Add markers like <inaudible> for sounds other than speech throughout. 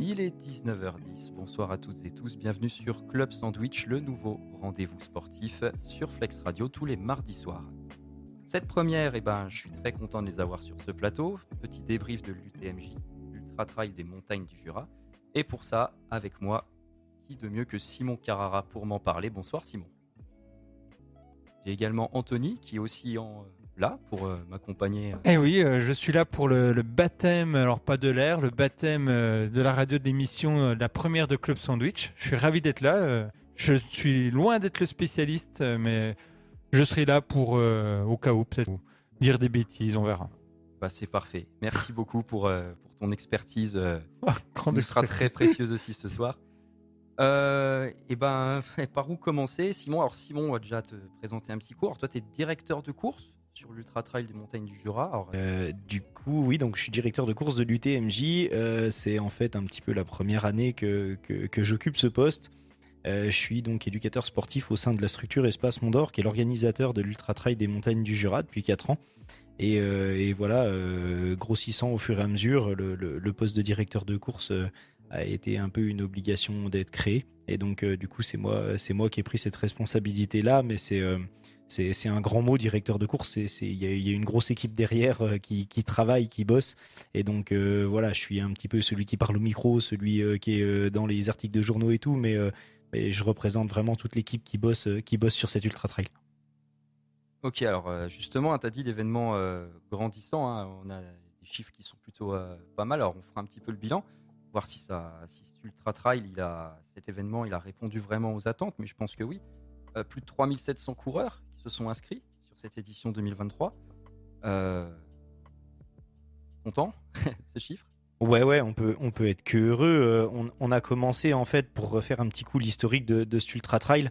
Il est 19h10, bonsoir à toutes et tous, bienvenue sur Club Sandwich, le nouveau rendez-vous sportif sur Flex Radio tous les mardis soirs. Cette première, eh ben, je suis très content de les avoir sur ce plateau. Petit débrief de l'UTMJ, l'Ultra Trail des montagnes du Jura. Et pour ça, avec moi, qui de mieux que Simon Carrara pour m'en parler. Bonsoir Simon. J'ai également Anthony qui est aussi en, là pour euh, m'accompagner. Eh oui, euh, je suis là pour le, baptême, alors pas de l'air, le baptême euh, de la radio de l'émission, la première de Club Sandwich. Je suis ravi d'être là. je suis loin d'être le spécialiste, mais je serai là pour, au cas où, peut-être dire des bêtises, on verra. Bah, c'est parfait. Merci beaucoup pour, pour ton expertise. <laughs> Ah, qui sera très précieuse aussi ce soir. Euh, et ben, <laughs> par où commencer? Simon, alors Simon, on va déjà te présenter un petit cours. toi, tu es directeur de course? Sur l'Ultra Trail des montagnes du Jura. Euh, du coup, oui, donc je suis directeur de course de l'UTMJ. Euh, c'est en fait un petit peu la première année que, j'occupe ce poste. je suis donc éducateur sportif au sein de la structure Espace Mondor, qui est l'organisateur de l'Ultra Trail des montagnes du Jura depuis 4 ans. Et, voilà, grossissant au fur et à mesure, le, le poste de directeur de course a été un peu une obligation d'être créé. Et donc, euh, du coup, c'est moi, c'est moi qui ai pris cette responsabilité-là, mais c'est euh, c'est un grand mot, directeur de course. Il y, y, a une grosse équipe derrière euh, qui, travaille, qui bosse. Et donc, voilà, je suis un petit peu celui qui parle au micro, celui qui est dans les articles de journaux et tout, mais, je représente vraiment toute l'équipe qui bosse, qui bosse sur cet ultra trail. Ok, alors justement, tu as dit l'événement grandissant. Hein, on a des chiffres qui sont plutôt pas mal. Alors, on fera un petit peu le bilan voir si, ça, si cet Ultra Trail, il a, cet événement, il a répondu vraiment aux attentes, mais je pense que oui. Euh, plus de 3700 coureurs se sont inscrits sur cette édition 2023. Euh, content <laughs> ce chiffre? Ouais, ouais, on peut, on peut être que heureux. Euh, on, on, a commencé en fait pour refaire un petit coup l'historique de, de cet ultra trail.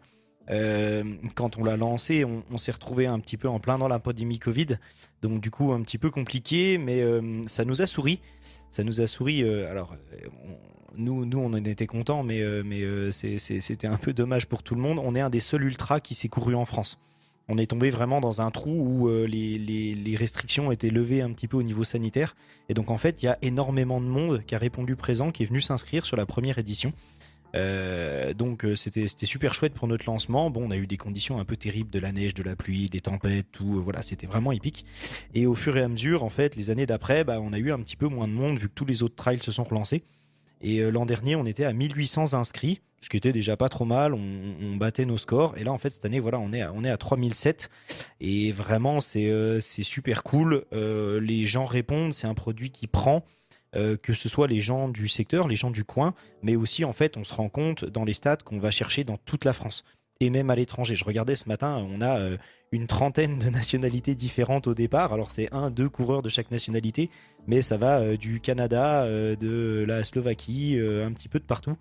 Euh, quand on l'a lancé, on, on s'est retrouvé un petit peu en plein dans la pandémie Covid, donc du coup un petit peu compliqué, mais euh, ça nous a souri ça nous a souri. Alors, nous, nous, on en était contents, mais, mais c'était un peu dommage pour tout le monde. On est un des seuls ultras qui s'est couru en France. On est tombé vraiment dans un trou où les, les, les, restrictions étaient levées un petit peu au niveau sanitaire. Et donc, en fait, il y a énormément de monde qui a répondu présent, qui est venu s'inscrire sur la première édition. Euh, donc euh, c'était super chouette pour notre lancement. Bon, on a eu des conditions un peu terribles, de la neige, de la pluie, des tempêtes, tout. Euh, voilà, c'était vraiment épique. Et au fur et à mesure, en fait, les années d'après, bah, on a eu un petit peu moins de monde vu que tous les autres trails se sont relancés. Et l'an dernier, on était à 1800 inscrits, ce qui était déjà pas trop mal. On, battait nos scores. Et là, en fait, cette année, voilà, on est à, on est à 3007. Et vraiment, c'est c'est super cool. les gens répondent. C'est un produit qui prend. Euh, que ce soit les gens du secteur, les gens du coin, mais aussi en fait on se rend compte dans les stats qu'on va chercher dans toute la France et même à l'étranger. Je regardais ce matin, on a euh, une trentaine de nationalités différentes au départ. Alors c'est un, deux coureurs de chaque nationalité, mais ça va euh, du Canada, de la Slovaquie, un petit peu de partout.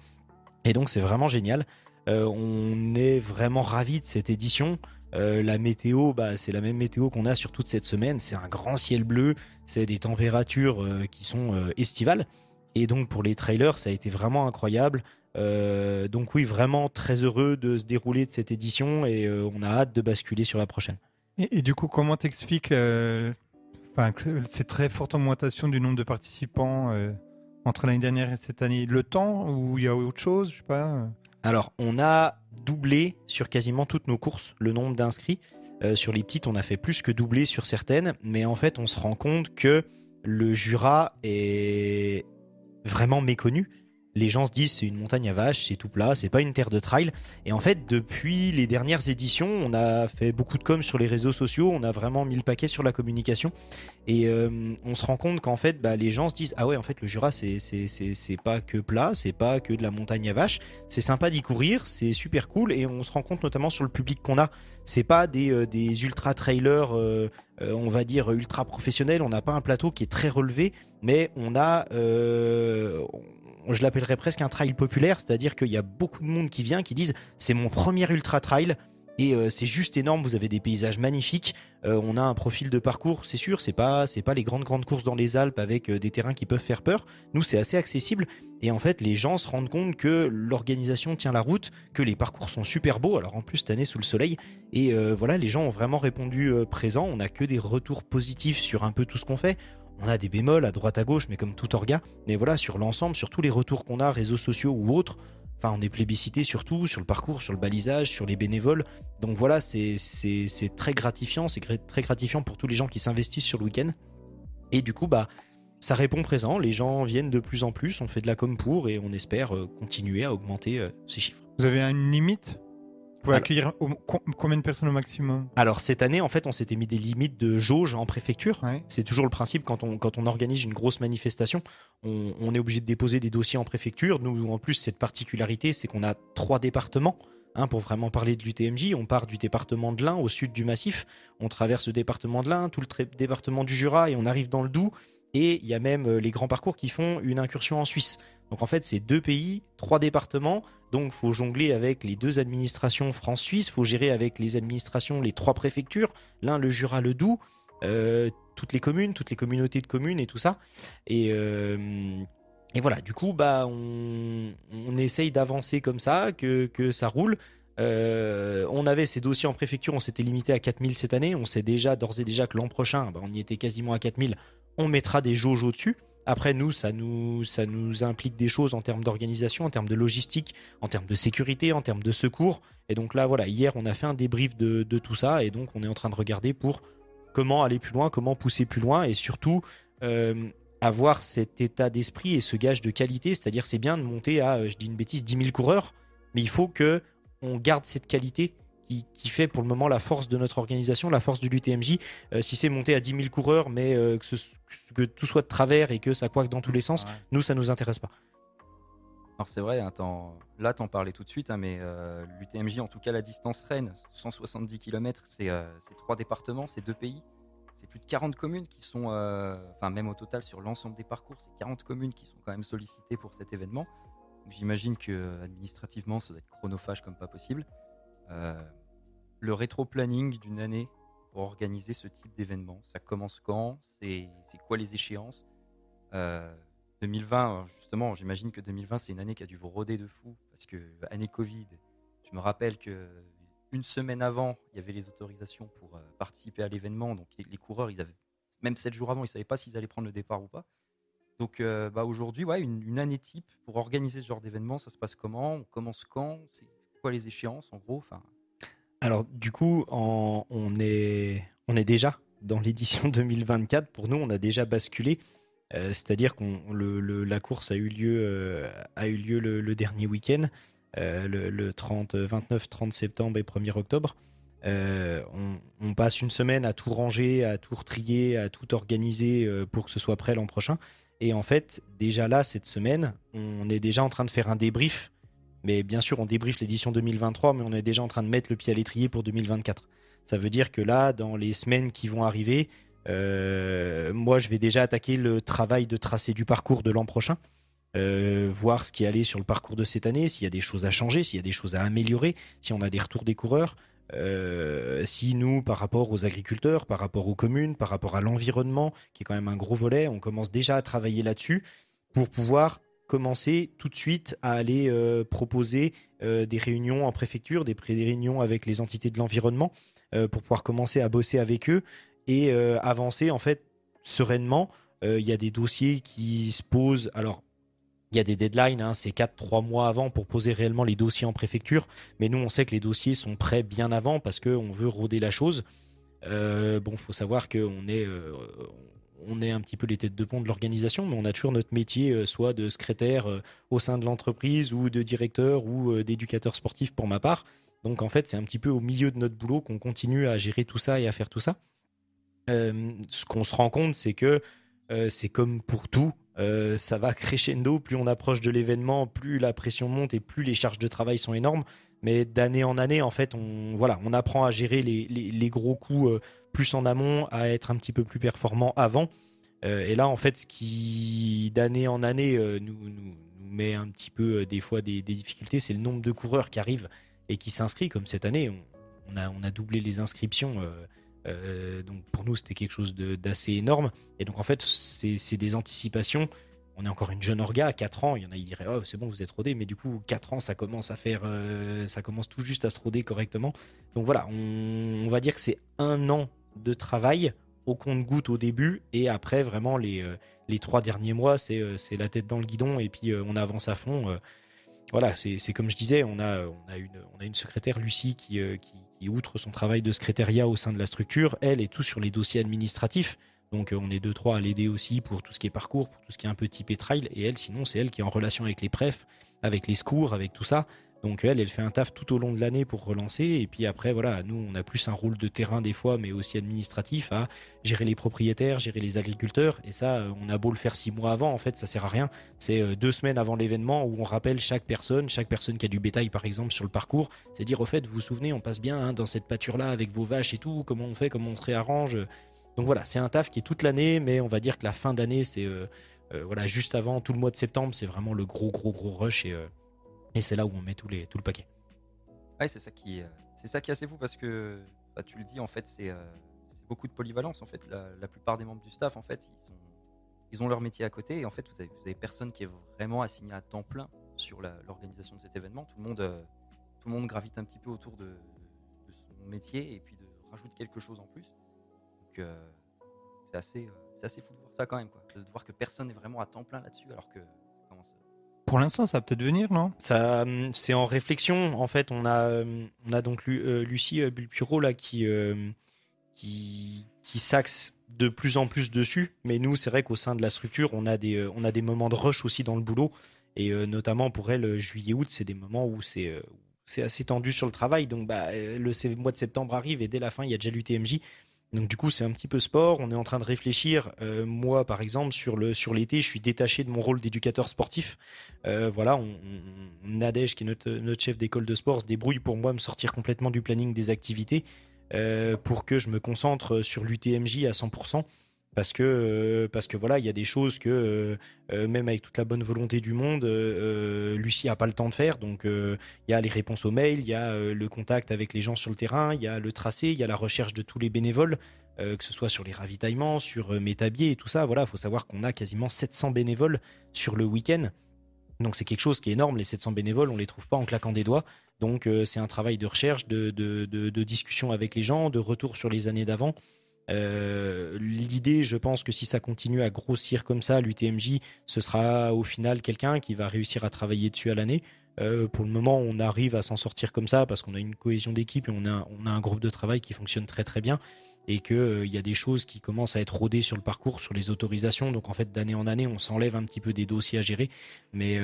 Et donc c'est vraiment génial. on est vraiment ravis de cette édition. Euh, la météo, bah, c'est la même météo qu'on a sur toute cette semaine. C'est un grand ciel bleu, c'est des températures euh, qui sont euh, estivales. Et donc pour les trailers, ça a été vraiment incroyable. donc oui, vraiment très heureux de se dérouler de cette édition et on a hâte de basculer sur la prochaine. Et, du coup, comment t'expliques cette très forte augmentation du nombre de participants entre l'année dernière et cette année Le temps ou il y a autre chose Je sais pas. Alors, on a doublé sur quasiment toutes nos courses le nombre d'inscrits. Euh, sur les petites, on a fait plus que doubler sur certaines, mais en fait, on se rend compte que le Jura est vraiment méconnu les gens se disent c'est une montagne à vaches, c'est tout plat, c'est pas une terre de trail. Et en fait, depuis les dernières éditions, on a fait beaucoup de com sur les réseaux sociaux, on a vraiment mis le paquet sur la communication. Et euh, on se rend compte qu'en fait, bah, les gens se disent ah ouais, en fait, le Jura, c'est pas que plat, c'est pas que de la montagne à vaches. C'est sympa d'y courir, c'est super cool. Et on se rend compte notamment sur le public qu'on a. C'est pas des euh, ultra trailers. Euh, on va dire ultra professionnels, on n'a pas un plateau qui est très relevé, mais on a, je l'appellerais presque un trail populaire, c'est-à-dire qu'il y a beaucoup de monde qui vient, qui disent c'est mon premier ultra trail. Et euh, c'est juste énorme. Vous avez des paysages magnifiques. Euh, on a un profil de parcours, c'est sûr. C'est pas, c'est pas les grandes grandes courses dans les Alpes avec euh, des terrains qui peuvent faire peur. Nous, c'est assez accessible. Et en fait, les gens se rendent compte que l'organisation tient la route, que les parcours sont super beaux. Alors en plus cette année sous le soleil. Et voilà, les gens ont vraiment répondu présent. On a que des retours positifs sur un peu tout ce qu'on fait on a des bémols à droite à gauche, mais comme tout orga. Mais voilà, sur l'ensemble, sur tous les retours qu'on a, réseaux sociaux ou autres, enfin, on est plébiscité surtout sur le parcours, sur le balisage, sur les bénévoles. Donc voilà, c'est très gratifiant, c'est très gratifiant pour tous les gens qui s'investissent sur le week-end. Et du coup, bah, ça répond présent. Les gens viennent de plus en plus, on fait de la com pour et on espère euh, continuer à augmenter euh, ces chiffres. Vous avez une limite? Vous pouvez accueillir combien de personnes au maximum? Alors cette année, en fait, on s'était mis des limites de jauge en préfecture. C'est toujours le principe quand on, quand on organise une grosse manifestation, on, est obligé de déposer des dossiers en préfecture. Nous, en plus, cette particularité, c'est qu'on a trois départements. Hein, pour vraiment parler de l'UTMJ, on part du département de l'Ain au sud du massif, on traverse le département de l'Ain, tout le département du Jura et on arrive dans le Doubs. Et il y a même euh, les grands parcours qui font une incursion en Suisse. Donc en fait, c'est deux pays, trois départements. Donc faut jongler avec les deux administrations France-Suisse. Faut gérer avec les administrations, les trois préfectures. L'un, le Jura, le Doubs. Euh, toutes les communes, toutes les communautés de communes et tout ça. Et, euh, voilà, du coup, bah, on, essaye d'avancer comme ça, que, ça roule. on avait ces dossiers en préfecture, on s'était limité à 4000 cette année. On sait déjà, d'ores et déjà, que l'an prochain, bah, on y était quasiment à 4000 on mettra des jauges au-dessus. Après, nous, ça nous, ça nous implique des choses en termes d'organisation, en termes de logistique, en termes de sécurité, en termes de secours. Et donc là, voilà, hier, on a fait un débrief de, tout ça. Et donc, on est en train de regarder pour comment aller plus loin, comment pousser plus loin. Et surtout, euh, avoir cet état d'esprit et ce gage de qualité. C'est-à-dire, c'est bien de monter à, euh, je dis une bêtise, 10 000 coureurs. Mais il faut que on garde cette qualité qui, fait pour le moment la force de notre organisation, la force de l'UTMJ. Euh, si c'est monté à 10 000 coureurs, mais euh, que, tout soit de travers et que ça coaque dans tous les sens, nous, ça nous intéresse pas. Alors c'est vrai, hein, là t'en parlais tout de suite, hein, mais euh, l'UTMJ, en tout cas la distance Rennes, 170 km, c'est trois départements, c'est deux pays, c'est plus de 40 communes qui sont, enfin même au total sur l'ensemble des parcours, c'est 40 communes qui sont quand même sollicitées pour cet événement. J'imagine que administrativement ça doit être chronophage comme pas possible. Euh, le rétro-planning d'une année pour organiser ce type d'événement. Ça commence quand? C'est quoi les échéances? 2020, euh, justement, j'imagine que 2020, c'est une année qui a dû vous rôder de fou, parce que année Covid, je me rappelle que une semaine avant, il y avait les autorisations pour euh, participer à l'événement, donc les, coureurs, ils avaient, même sept jours avant, ils ne savaient pas s'ils allaient prendre le départ ou pas. Donc bah, aujourd'hui, ouais, une, une, année type pour organiser ce genre d'événement, ça se passe comment? On commence quand? Les échéances en gros? Enfin... Alors du coup, on, est, déjà dans l'édition <laughs> 2024. Pour nous, on a déjà basculé. Euh, c'est-à-dire que la course a eu lieu, euh, le, dernier week-end, euh, le, 30, 29, 30 septembre et 1er octobre. On, on, passe une semaine à tout ranger, à tout retrier, à tout organiser pour que ce soit prêt l'an prochain. Et en fait, déjà là, cette semaine, on est déjà en train de faire un débrief mais bien sûr, on débriefe l'édition 2023, mais on est déjà en train de mettre le pied à l'étrier pour 2024. Ça veut dire que là, dans les semaines qui vont arriver, euh, moi, je vais déjà attaquer le travail de tracé du parcours de l'an prochain. Euh, voir ce qui est allé sur le parcours de cette année, s'il y a des choses à changer, s'il y a des choses à améliorer, si on a des retours des coureurs, euh, si nous, par rapport aux agriculteurs, par rapport aux communes, par rapport à l'environnement, qui est quand même un gros volet, on commence déjà à travailler là-dessus pour pouvoir commencer tout de suite à aller euh, proposer euh, des réunions en préfecture, des, réunions avec les entités de l'environnement euh, pour pouvoir commencer à bosser avec eux et avancer en fait sereinement. Il y a des dossiers qui se posent. Alors, il y a des deadlines, hein, c'est 4-3 mois avant pour poser réellement les dossiers en préfecture. Mais nous, on sait que les dossiers sont prêts bien avant parce qu'on veut rôder la chose. Bon, faut savoir qu'on est, on est un petit peu les têtes de pont de l'organisation, mais on a toujours notre métier, euh, soit de secrétaire euh, au sein de l'entreprise, ou de directeur, ou euh, d'éducateur sportif pour ma part. Donc en fait, c'est un petit peu au milieu de notre boulot qu'on continue à gérer tout ça et à faire tout ça. ce qu'on se rend compte, c'est que c'est comme pour tout, ça va <laughs> crescendo. Plus on approche de l'événement, plus la pression monte et plus les charges de travail sont énormes. Mais d'année en année, en fait, on, voilà, on apprend à gérer les, gros coups plus en amont, à être un petit peu plus performant avant. Euh, et là, en fait, ce qui d'année en année euh, nous, met un petit peu euh, des fois des, difficultés, c'est le nombre de coureurs qui arrivent et qui s'inscrivent. Comme cette année, on, a, on a doublé les inscriptions. donc pour nous, c'était quelque chose d'assez énorme. Et donc en fait, c'est des anticipations on est encore une jeune orga à 4 ans. Il y en a, qui diraient, oh, c'est bon, vous êtes rodé. Mais du coup, 4 ans, ça commence à faire, ça commence tout juste à se roder correctement. Donc voilà, on va dire que c'est un an de travail au compte-goutte au début, et après, vraiment, les, les trois derniers mois, c'est la tête dans le guidon, et puis on avance à fond. voilà, c'est comme je disais, on a, on a, une, on a une secrétaire, Lucie, qui, qui, outre son travail de secrétariat au sein de la structure, elle est tout sur les dossiers administratifs. Donc on est deux trois à l'aider aussi pour tout ce qui est parcours, pour tout ce qui est un peu typé trail. Et elle, sinon, c'est elle qui est en relation avec les prefs, avec les secours, avec tout ça. Donc elle, elle fait un taf tout au long de l'année pour relancer. Et puis après, voilà, nous, on a plus un rôle de terrain des fois, mais aussi administratif à gérer les propriétaires, gérer les agriculteurs. Et ça, euh, on a beau le faire six mois avant, en fait, ça sert à rien. C'est euh, deux semaines avant l'événement où on rappelle chaque personne, chaque personne qui a du bétail, par exemple, sur le parcours. C'est dire, au fait, vous vous souvenez, on passe bien hein, dans cette pâture-là avec vos vaches et tout. Comment on fait, comment on se réarrange? Donc voilà, c'est un taf qui est toute l'année, mais on va dire que la fin d'année, c'est euh, voilà juste avant tout le mois de septembre, c'est vraiment le gros gros gros rush et et c'est là où on met tout, le paquet. Ouais, c'est ça qui, c'est ça qui est assez fou parce que bah, tu le dis en fait, c'est, beaucoup de polyvalence en fait. La, plupart des membres du staff en fait, ils, ont leur métier à côté et en fait, vous avez, personne qui est vraiment assigné à temps plein sur l'organisation de cet événement. Tout le monde, tout le monde gravite un petit peu autour de, son métier et puis rajoute quelque chose en plus. Donc c'est assez, c'est assez fou de voir ça quand même, quoi. de voir que personne n'est vraiment à temps plein là-dessus alors que pour l'instant, ça va peut-être venir, non? Ça, hum, c'est en réflexion. En fait, on a, hum, on a donc euh, Lucie euh, Bulpuro là qui, euh, qui, qui s'axe de plus en plus dessus. Mais nous, c'est vrai qu'au sein de la structure, on a des, on a des moments de rush aussi dans le boulot. Et notamment pour elle, juillet-août, c'est des moments où c'est, c'est assez tendu sur le travail. Donc, bah, le mois de septembre arrive et dès la fin, il y a déjà l'UTMJ. Donc du coup, c'est un petit peu sport. On est en train de réfléchir. Euh, moi, par exemple, sur l'été, je suis détaché de mon rôle d'éducateur sportif. Euh, voilà, on, qui est notre, chef d'école de sport, se débrouille pour moi me sortir complètement du planning des activités euh, pour que je me concentre sur l'UTMJ à 100% parce que euh, parce que voilà il y a des choses que euh, euh, même avec toute la bonne volonté du monde Lucie a pas le temps de faire. Donc il y a les réponses aux mails il y a le contact avec les gens sur le terrain il y a le tracé il y a la recherche de tous les bénévoles que ce soit sur les ravitaillements sur Métabier et tout ça. Voilà faut savoir qu'on a quasiment 700 bénévoles sur le week-end. Donc c'est quelque chose qui est énorme. Les 700 bénévoles on les trouve pas en claquant des doigts. Donc c'est un travail de recherche de discussion avec les gens de retour sur les années d'avant euh, l'idée, je pense que si ça continue à grossir comme ça, l'UTMJ, ce sera au final quelqu'un qui va réussir à travailler dessus à l'année. Euh, pour le moment, on arrive à s'en sortir comme ça parce qu'on a une cohésion d'équipe et on a, un groupe de travail qui fonctionne très très bien et qu'il euh, y a des choses qui commencent à être rodées sur le parcours, sur les autorisations. Donc en fait, d'année en année, on s'enlève un petit peu des dossiers à gérer. Mais,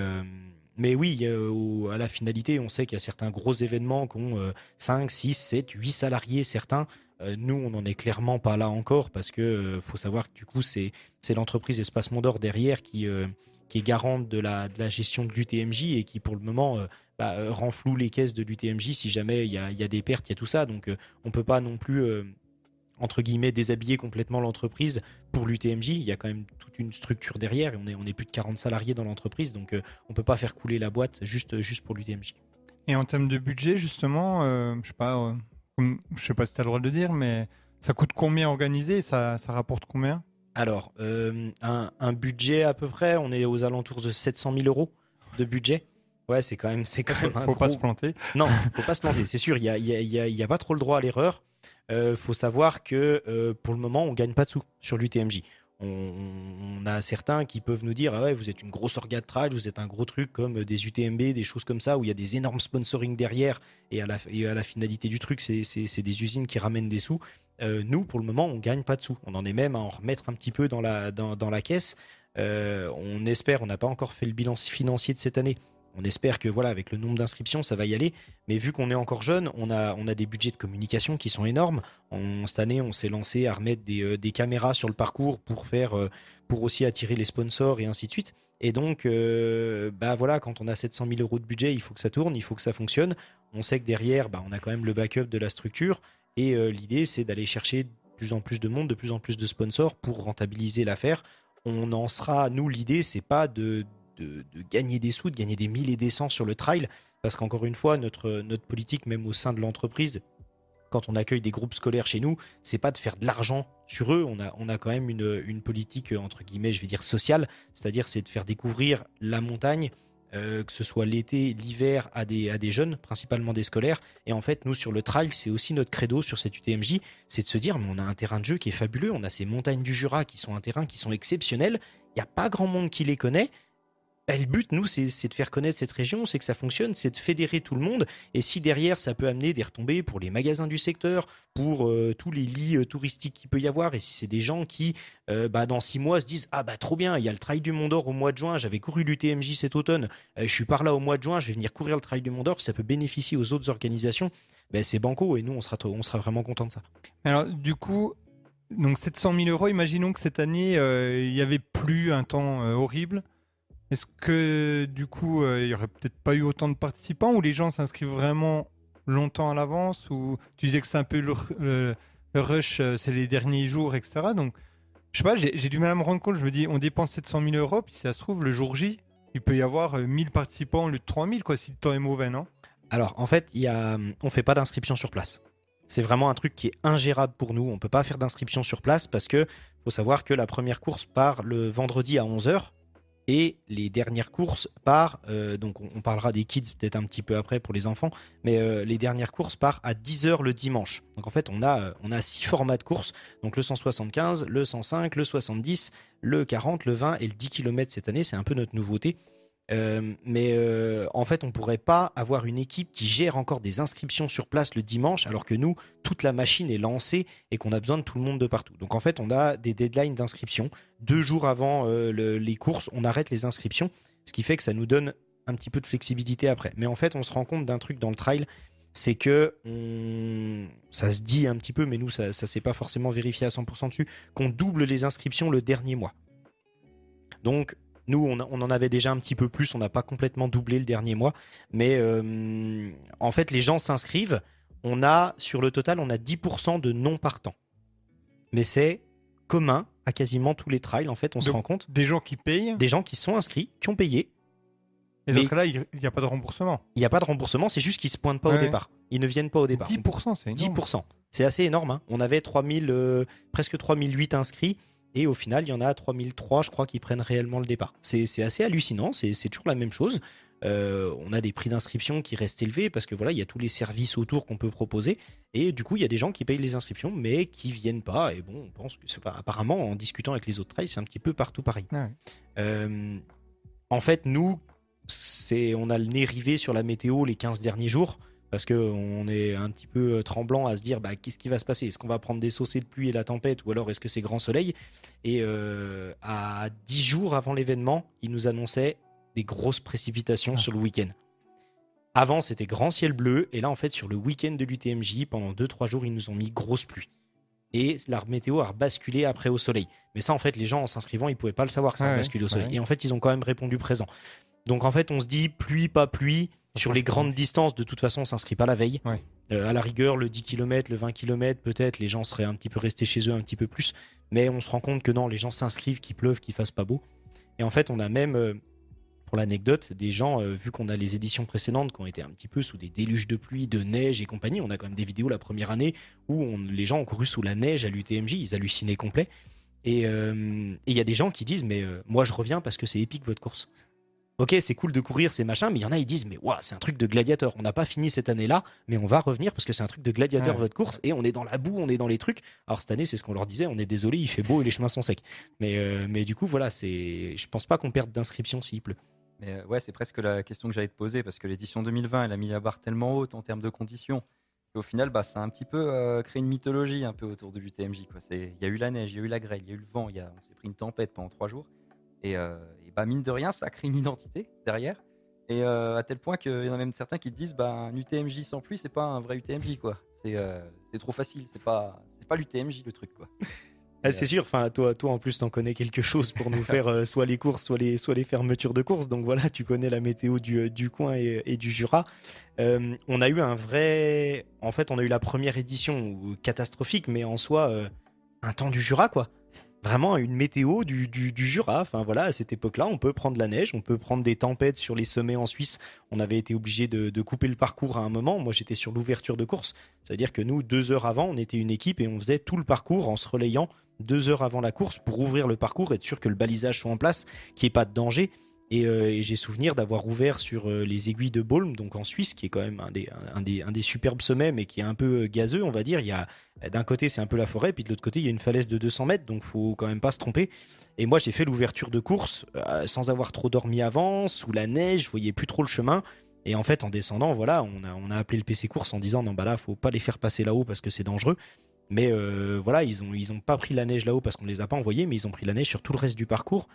mais oui, à la finalité, on sait qu'il y a certains gros événements qui ont 5, 6, 7, 8 salariés, certains. Euh, nous, on n'en est clairement pas là encore parce que euh, faut savoir que du coup, c'est l'entreprise Espace Mondor derrière qui, euh, est garante de la, gestion de l'UTMJ et qui, pour le moment, bah, renfloue les caisses de l'UTMJ si jamais il y a, des pertes, il y a tout ça. Donc, on peut pas non plus entre guillemets déshabiller complètement l'entreprise pour l'UTMJ. Il y a quand même toute une structure derrière et on est, plus de 40 salariés dans l'entreprise, donc on peut pas faire couler la boîte juste, juste pour l'UTMJ. Et en termes de budget, justement, je sais pas, je sais pas si tu as le droit de le dire, mais ça coûte combien organisé ça, ça rapporte combien? Alors, euh, un, budget à peu près, on est aux alentours de 700 000 euros de budget. Ouais, c'est quand même, c'est quand même. <laughs> faut pas se planter. Non, <laughs> faut pas se planter. C'est sûr, il y a, y, a, pas trop le droit à l'erreur. Euh, faut savoir que euh, pour le moment, on gagne pas de sous sur l'UTMJ on, a certains qui peuvent nous dire ah ouais vous êtes une grosse orga de trail, vous êtes un gros truc comme des UTMB, des choses comme ça où il y a des énormes sponsoring derrière et à la, finalité du truc c'est des usines qui ramènent des sous. Euh, nous pour le moment on gagne pas de sous, on en est même à en remettre un petit peu dans la dans, la caisse. Euh, on espère, on n'a pas encore fait le bilan financier de cette année, on espère que voilà, avec le nombre d'inscriptions, ça va y aller. Mais vu qu'on est encore jeune, on a, on des budgets de communication qui sont énormes. cette année, on s'est lancé à remettre des, euh, caméras sur le parcours euh, pour aussi attirer les sponsors et ainsi de suite. Et donc, euh, bah voilà, quand on a 700 000 euros de budget, il faut que ça tourne, il faut que ça fonctionne. On sait que derrière, bah, on a quand même le backup de la structure. Et l'idée, c'est d'aller chercher de plus en plus de monde, de plus en plus de sponsors pour rentabiliser l'affaire. On en sera, nous, l'idée, c'est pas de de, gagner des sous, de gagner des mille et des cents sur le trail, parce qu'encore une fois, notre, notre politique, même au sein de l'entreprise, quand on accueille des groupes scolaires chez nous, c'est pas de faire de l'argent sur eux. On a, on a quand même une, une politique entre guillemets, je vais dire sociale, c'est-à-dire c'est de faire découvrir la montagne que ce soit l'été, l'hiver, à des, à des jeunes, principalement des scolaires. Et en fait, nous, sur le trail, c'est aussi notre credo sur cette UTMJ, c'est de se dire, mais on a un terrain de jeu qui est fabuleux, on a ces montagnes du Jura qui sont un terrain qui sont exceptionnels, il n'y a pas grand monde qui les connaît, bah, le but, nous, c'est de faire connaître cette région, c'est que ça fonctionne, c'est de fédérer tout le monde. Et si derrière, ça peut amener des retombées pour les magasins du secteur, pour euh, tous les lits euh, touristiques qu'il peut y avoir, et si c'est des gens qui, euh, bah, dans six mois, se disent Ah, bah, trop bien, il y a le Trail du Mont d'Or au mois de juin, j'avais couru l'UTMJ cet automne, je suis par là au mois de juin, je vais venir courir le Trail du Mont d'Or, ça peut bénéficier aux autres organisations, ben, c'est banco, et nous, on sera, on sera vraiment content de ça. Alors, du coup, donc 700 000 euros, imaginons que cette année, il n'y avait plus un temps horrible. Est-ce que du coup, euh, il n'y aurait peut-être pas eu autant de participants ou les gens s'inscrivent vraiment longtemps à l'avance ou tu disais que c'est un peu le, rush, euh, c'est les derniers jours, etc. Donc, je sais pas, j'ai du mal à me rendre compte. Je me dis, on dépense 700 000 euros, puis si ça se trouve, le jour J, il peut y avoir 1000 euh, participants au lieu de 3000, quoi, si le temps est mauvais, non? Alors, en fait, y a, on fait pas d'inscription sur place. C'est vraiment un truc qui est ingérable pour nous. On peut pas faire d'inscription sur place parce que faut savoir que la première course part le vendredi à 11h et les dernières courses par euh, donc on, parlera des kids peut-être un petit peu après pour les enfants mais euh, les dernières courses partent à 10h le dimanche. Donc en fait on a euh, on a six formats de courses. Donc le 175 le 105 le 70 le 40 le 20 et le 10 km cette année. C'est un peu notre nouveauté euh, mais euh, en fait, on pourrait pas avoir une équipe qui gère encore des inscriptions sur place le dimanche, alors que nous, toute la machine est lancée et qu'on a besoin de tout le monde de partout. Donc en fait, on a des deadlines d'inscription. Deux jours avant euh, les courses, on arrête les inscriptions, ce qui fait que ça nous donne un petit peu de flexibilité après. Mais en fait, on se rend compte d'un truc dans le trail, c'est que ça se dit un petit peu, mais nous, ça, ça s'est pas forcément vérifié à 100% dessus, qu'on double les inscriptions le dernier mois. Donc nous, on, en avait déjà un petit peu plus, on n'a pas complètement doublé le dernier mois, mais euh, en fait, les gens s'inscrivent. On a, sur le total, on a 10% de non partants. Mais c'est commun à quasiment tous les trails, en fait, on se rend compte. Des gens qui payent Des gens qui sont inscrits, qui ont payé. Et dans ce cas-là, il n'y a pas de remboursement Il n'y a pas de remboursement, c'est juste qu'ils ne se pointent pas au départ. Ils ne viennent pas au départ. 10%, c'est énorme. 10%. C'est assez énorme. Hein. On avait 3000, euh, presque 3008 inscrits. Et au final, il y en a 3003, je crois, qui prennent réellement le départ. C'est assez hallucinant, c'est toujours la même chose. Euh, on a des prix d'inscription qui restent élevés parce que voilà, il y a tous les services autour qu'on peut proposer. Et du coup, il y a des gens qui payent les inscriptions, mais qui viennent pas. Et bon, on pense que enfin, apparemment, en discutant avec les autres trails, c'est un petit peu partout pareil. Euh, en fait, nous, c'est on a le nez rivé sur la météo les 15 derniers jours parce qu'on est un petit peu euh, tremblant à se dire bah, qu'est-ce qui va se passer? Est-ce qu'on va prendre des saucées de pluie et la tempête? Ou alors est-ce que c'est grand soleil? Et euh, à 10 jours avant l'événement, ils nous annonçaient des grosses précipitations ah. sur le week-end. Avant, c'était grand ciel bleu et là, en fait, sur le week-end de l'UTMJ, pendant 2-3 jours, ils nous ont mis grosse pluie. Et la météo a basculé après au soleil. Mais ça, en fait, les gens en s'inscrivant, ils pouvaient pas le savoir que ça a basculé au soleil. Et en fait, ils ont quand même répondu présent. Donc en fait, on se dit pluie, pas pluie, sur les grandes distances, de toute façon, on s'inscrit pas la veille. Euh, à la rigueur, le 10 km, le 20 km, peut-être, les gens seraient un petit peu restés chez eux un petit peu plus. Mais on se rend compte que non, les gens s'inscrivent, qu'il pleuve, qu'il fasse pas beau. Et en fait, on a même, euh, pour l'anecdote, des gens, euh, vu qu'on a les éditions précédentes qui ont été un petit peu sous des déluges de pluie, de neige et compagnie, on a quand même des vidéos la première année où les gens ont couru sous la neige à l'UTMJ, ils hallucinaient complet. Et il y a des gens qui disent, mais moi je reviens parce que c'est épique votre course ok, c'est cool de courir, c'est machin, mais il y en a, ils disent, mais waouh, c'est un truc de gladiateur. On n'a pas fini cette année-là, mais on va revenir parce que c'est un truc de gladiateur votre course et on est dans la boue, on est dans les trucs. Alors cette année, c'est ce qu'on leur disait, on est désolé, il fait beau et les chemins sont secs. Mais, euh, mais du coup, voilà, c'est, je pense pas qu'on perde d'inscription s'il pleut. Mais euh, ouais, c'est presque la question que j'allais te poser parce que l'édition 2020, elle a mis la barre tellement haute en termes de conditions. Au final, bah, ça a un petit peu euh, créé une mythologie un peu autour de l'UTMJ. Il y a eu la neige, il y a eu la grêle, il y a eu le vent, y a, on s'est pris une tempête pendant trois jours. Et, bah, mine de rien, ça crée une identité derrière. Et euh, à tel point qu'il y en a même certains qui disent bah, un UTMJ sans pluie, c'est pas un vrai UTMJ. quoi. C'est euh, trop facile, c'est pas, pas l'UTMJ le truc. quoi. Ah, c'est sûr, enfin toi, toi en plus t'en connais quelque chose pour nous <laughs> faire euh, soit les courses, soit les, soit les fermetures de courses. Donc voilà, tu connais la météo du, du coin et, du Jura. on a eu un vrai, en fait, on a eu la première édition catastrophique, mais en soi un temps du Jura quoi vraiment une météo du, du, du, Jura. Enfin voilà, à cette époque-là, on peut prendre la neige, on peut prendre des tempêtes sur les sommets en Suisse. On avait été obligé de, de couper le parcours à un moment. Moi, j'étais sur l'ouverture de course. C'est-à-dire que nous, deux heures avant, on était une équipe et on faisait tout le parcours en se relayant deux heures avant la course pour ouvrir le parcours, être sûr que le balisage soit en place, qu'il n'y ait pas de danger. Et, j'ai souvenir d'avoir ouvert sur les aiguilles de Baulm, donc en Suisse, qui est quand même un des, superbes sommets, mais qui est un peu gazeux, on va dire. Il y a d'un côté c'est un peu la forêt, puis de l'autre côté il y a une falaise de 200 mètres, donc faut quand même pas se tromper. Et moi j'ai fait l'ouverture de course sans avoir trop dormi avant, sous la neige, je voyais plus trop le chemin. Et en fait, en descendant, voilà, on a, appelé le PC course en disant non bah là, faut pas les faire passer là-haut parce que c'est dangereux. Mais euh, voilà, ils ont ils ont pas pris la neige là-haut parce qu'on les a pas envoyés, mais ils ont pris la neige sur tout le reste du parcours.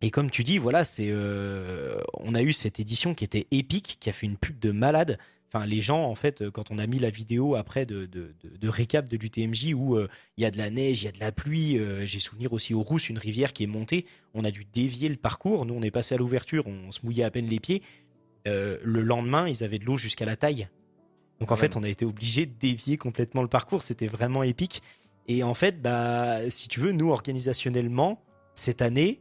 Et comme tu dis, voilà, c'est euh, on a eu cette édition qui était épique, qui a fait une pub de malade. Enfin, les gens, en fait, quand on a mis la vidéo après de, de, de, récap de l'UTMJ où euh, il y a de la neige, il y a de la pluie, j'ai souvenir aussi aux Rousses, une rivière qui est montée, on a dû dévier le parcours. Nous, on est passé à l'ouverture, on se mouillait à peine les pieds. Euh, le lendemain, ils avaient de l'eau jusqu'à la taille. Donc en fait, on a été obligé de dévier complètement le parcours. C'était vraiment épique. Et en fait, bah, si tu veux, nous, organisationnellement, cette année,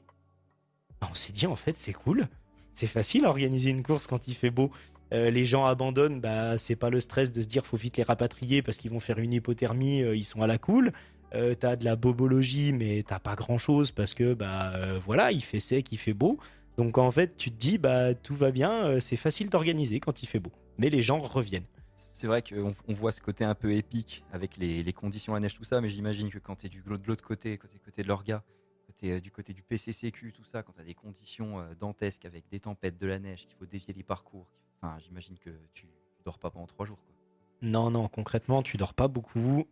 on s'est dit, en fait, c'est cool. C'est facile à organiser une course quand il fait beau. Euh, les gens abandonnent, bah, c'est pas le stress de se dire faut vite les rapatrier parce qu'ils vont faire une hypothermie, euh, ils sont à la cool. t'as de la bobologie, mais t'as pas grand chose parce que bah voilà, il fait sec, il fait beau. Donc en fait, tu te dis, bah tout va bien, euh, c'est facile d'organiser quand il fait beau. Mais les gens reviennent. C'est vrai qu'on on voit ce côté un peu épique avec les, conditions à neige, tout ça, mais j'imagine que quand tu es du, de l'autre côté, côté, côté de l'orga, euh, du côté du PCCQ, tout ça, quand tu as des conditions euh, dantesques avec des tempêtes, de la neige, qu'il faut dévier les parcours, j'imagine que tu, dors pas pendant trois jours. Non, non, concrètement, tu dors pas beaucoup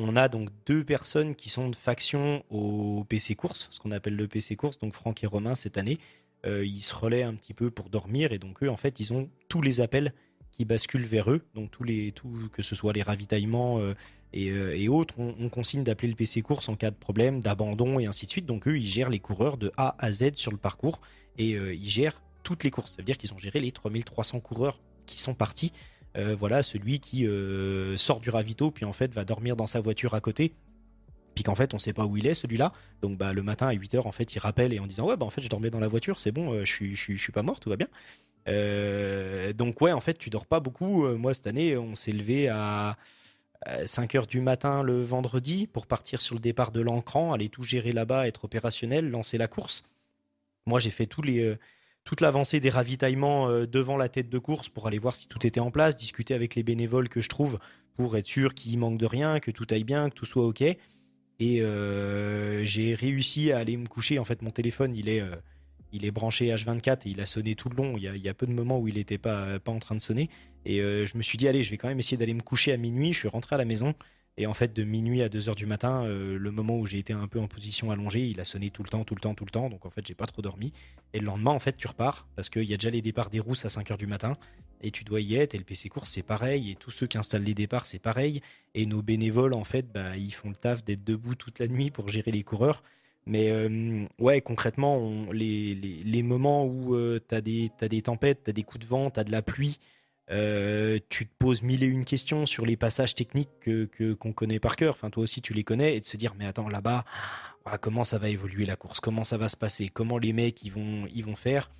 on a donc deux personnes qui sont de faction au PC Course, ce qu'on appelle le PC Course, donc Franck et Romain cette année. Euh, ils se relaient un petit peu pour dormir et donc eux, en fait, ils ont tous les appels qui basculent vers eux, donc tous les, tout, que ce soit les ravitaillements euh, euh, et, autres, on, consigne d'appeler le PC Course en cas de problème, d'abandon et ainsi de suite. Donc eux, ils gèrent les coureurs de A à Z sur le parcours et ils gèrent toutes les courses. Ça veut dire qu'ils ont géré les 3300 coureurs qui sont partis euh, voilà, celui qui euh, sort du ravito, puis en fait va dormir dans sa voiture à côté, puis qu'en fait on sait pas où il est celui-là. Donc bah le matin à 8h en fait il rappelle et en disant ouais bah en fait je dormais dans la voiture, c'est bon, euh, je suis je suis pas mort, tout va bien. donc ouais en fait tu dors pas beaucoup. moi cette année on s'est levé à 5 h du matin le vendredi pour partir sur le départ de l'encran, aller tout gérer là-bas, être opérationnel, lancer la course. Moi j'ai fait les toute l'avancée des ravitaillements euh, devant la tête de course pour aller voir si tout était en place, discuter avec les bénévoles que je trouve pour être sûr qu'il manque de rien, que tout aille bien, que tout soit ok. Et euh, j'ai réussi à aller me coucher. En fait, mon téléphone, il est, euh, il est branché H24 et il a sonné tout le long. Il y a, peu de moments où il n'était pas, en train de sonner. Et je me suis dit, allez, je vais quand même essayer d'aller me coucher à minuit. Je suis rentré à la maison. Et en fait, de minuit à 2 heures du matin, euh, le moment où j'ai été un peu en position allongée, il a sonné tout le temps, tout le temps, tout le temps. Donc en fait, j'ai pas trop dormi. Et le lendemain, en fait, tu repars parce qu'il y a déjà les départs des rousses à 5 heures du matin. Et tu dois y être. Et le PC course, c'est pareil. Et tous ceux qui installent les départs, c'est pareil. Et nos bénévoles, en fait, bah, ils font le taf d'être debout toute la nuit pour gérer les coureurs. Mais euh, ouais, concrètement, les, moments où euh, tu as, des tempêtes, tu as des coups de vent, tu as de la pluie, euh, tu te poses mille et une questions sur les passages techniques que qu'on connaît par cœur. Enfin, toi aussi, tu les connais et de se dire, mais attends, là-bas, ah, comment ça va évoluer la course? Comment ça va se passer? Comment les mecs ils vont ils vont faire?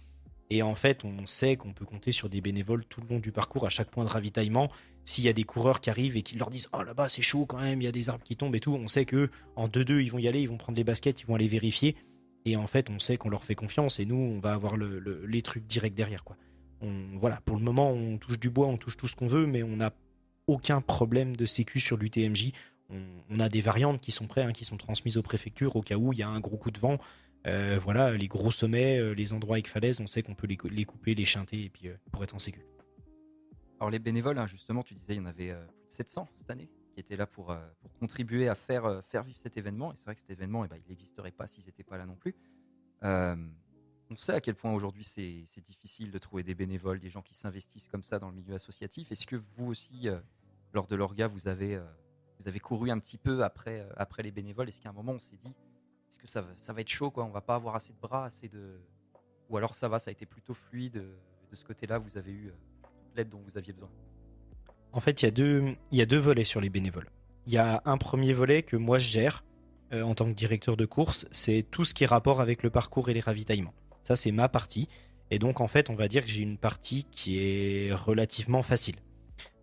Et en fait, on sait qu'on peut compter sur des bénévoles tout le long du parcours, à chaque point de ravitaillement. S'il y a des coureurs qui arrivent et qui leur disent, oh là-bas c'est chaud quand même, il y a des arbres qui tombent et tout, on sait que en 2-2 ils vont y aller, ils vont prendre les baskets, ils vont aller vérifier. Et en fait, on sait qu'on leur fait confiance et nous, on va avoir les trucs directs derrière, quoi voilà, pour le moment, on touche du bois, on touche tout ce qu'on veut, mais on n'a aucun problème de sécu sur l'UTMJ. On, a des variantes qui sont prêtes, hein, qui sont transmises aux préfectures au cas où il y a un gros coup de vent. Euh, voilà, les gros sommets, euh, les endroits avec falaises, on sait qu'on peut les, couper, les chanter, et puis euh, pour être en sécu. Alors les bénévoles, hein, justement, tu disais, il y en avait plus de 700 cette année qui étaient là pour, contribuer à faire, faire vivre cet événement. Et c'est vrai que cet événement, eh ben, il n'existerait pas s'ils n'étaient pas là non plus on sait à quel point aujourd'hui c'est difficile de trouver des bénévoles, des gens qui s'investissent comme ça dans le milieu associatif. Est-ce que vous aussi, lors de l'orga, vous avez, vous avez couru un petit peu après, après les bénévoles? Est-ce qu'à un moment on s'est dit, est-ce que ça, va être chaud quoi On va pas avoir assez de bras, assez de... Ou alors ça va, ça a été plutôt fluide de ce côté-là, vous avez eu l'aide dont vous aviez besoin En fait, il y, a deux, volets sur les bénévoles. Il y a un premier volet que moi je gère en tant que directeur de course, c'est tout ce qui est rapport avec le parcours et les ravitaillements. Ça, c'est ma partie. Et donc, en fait, on va dire que j'ai une partie qui est relativement facile.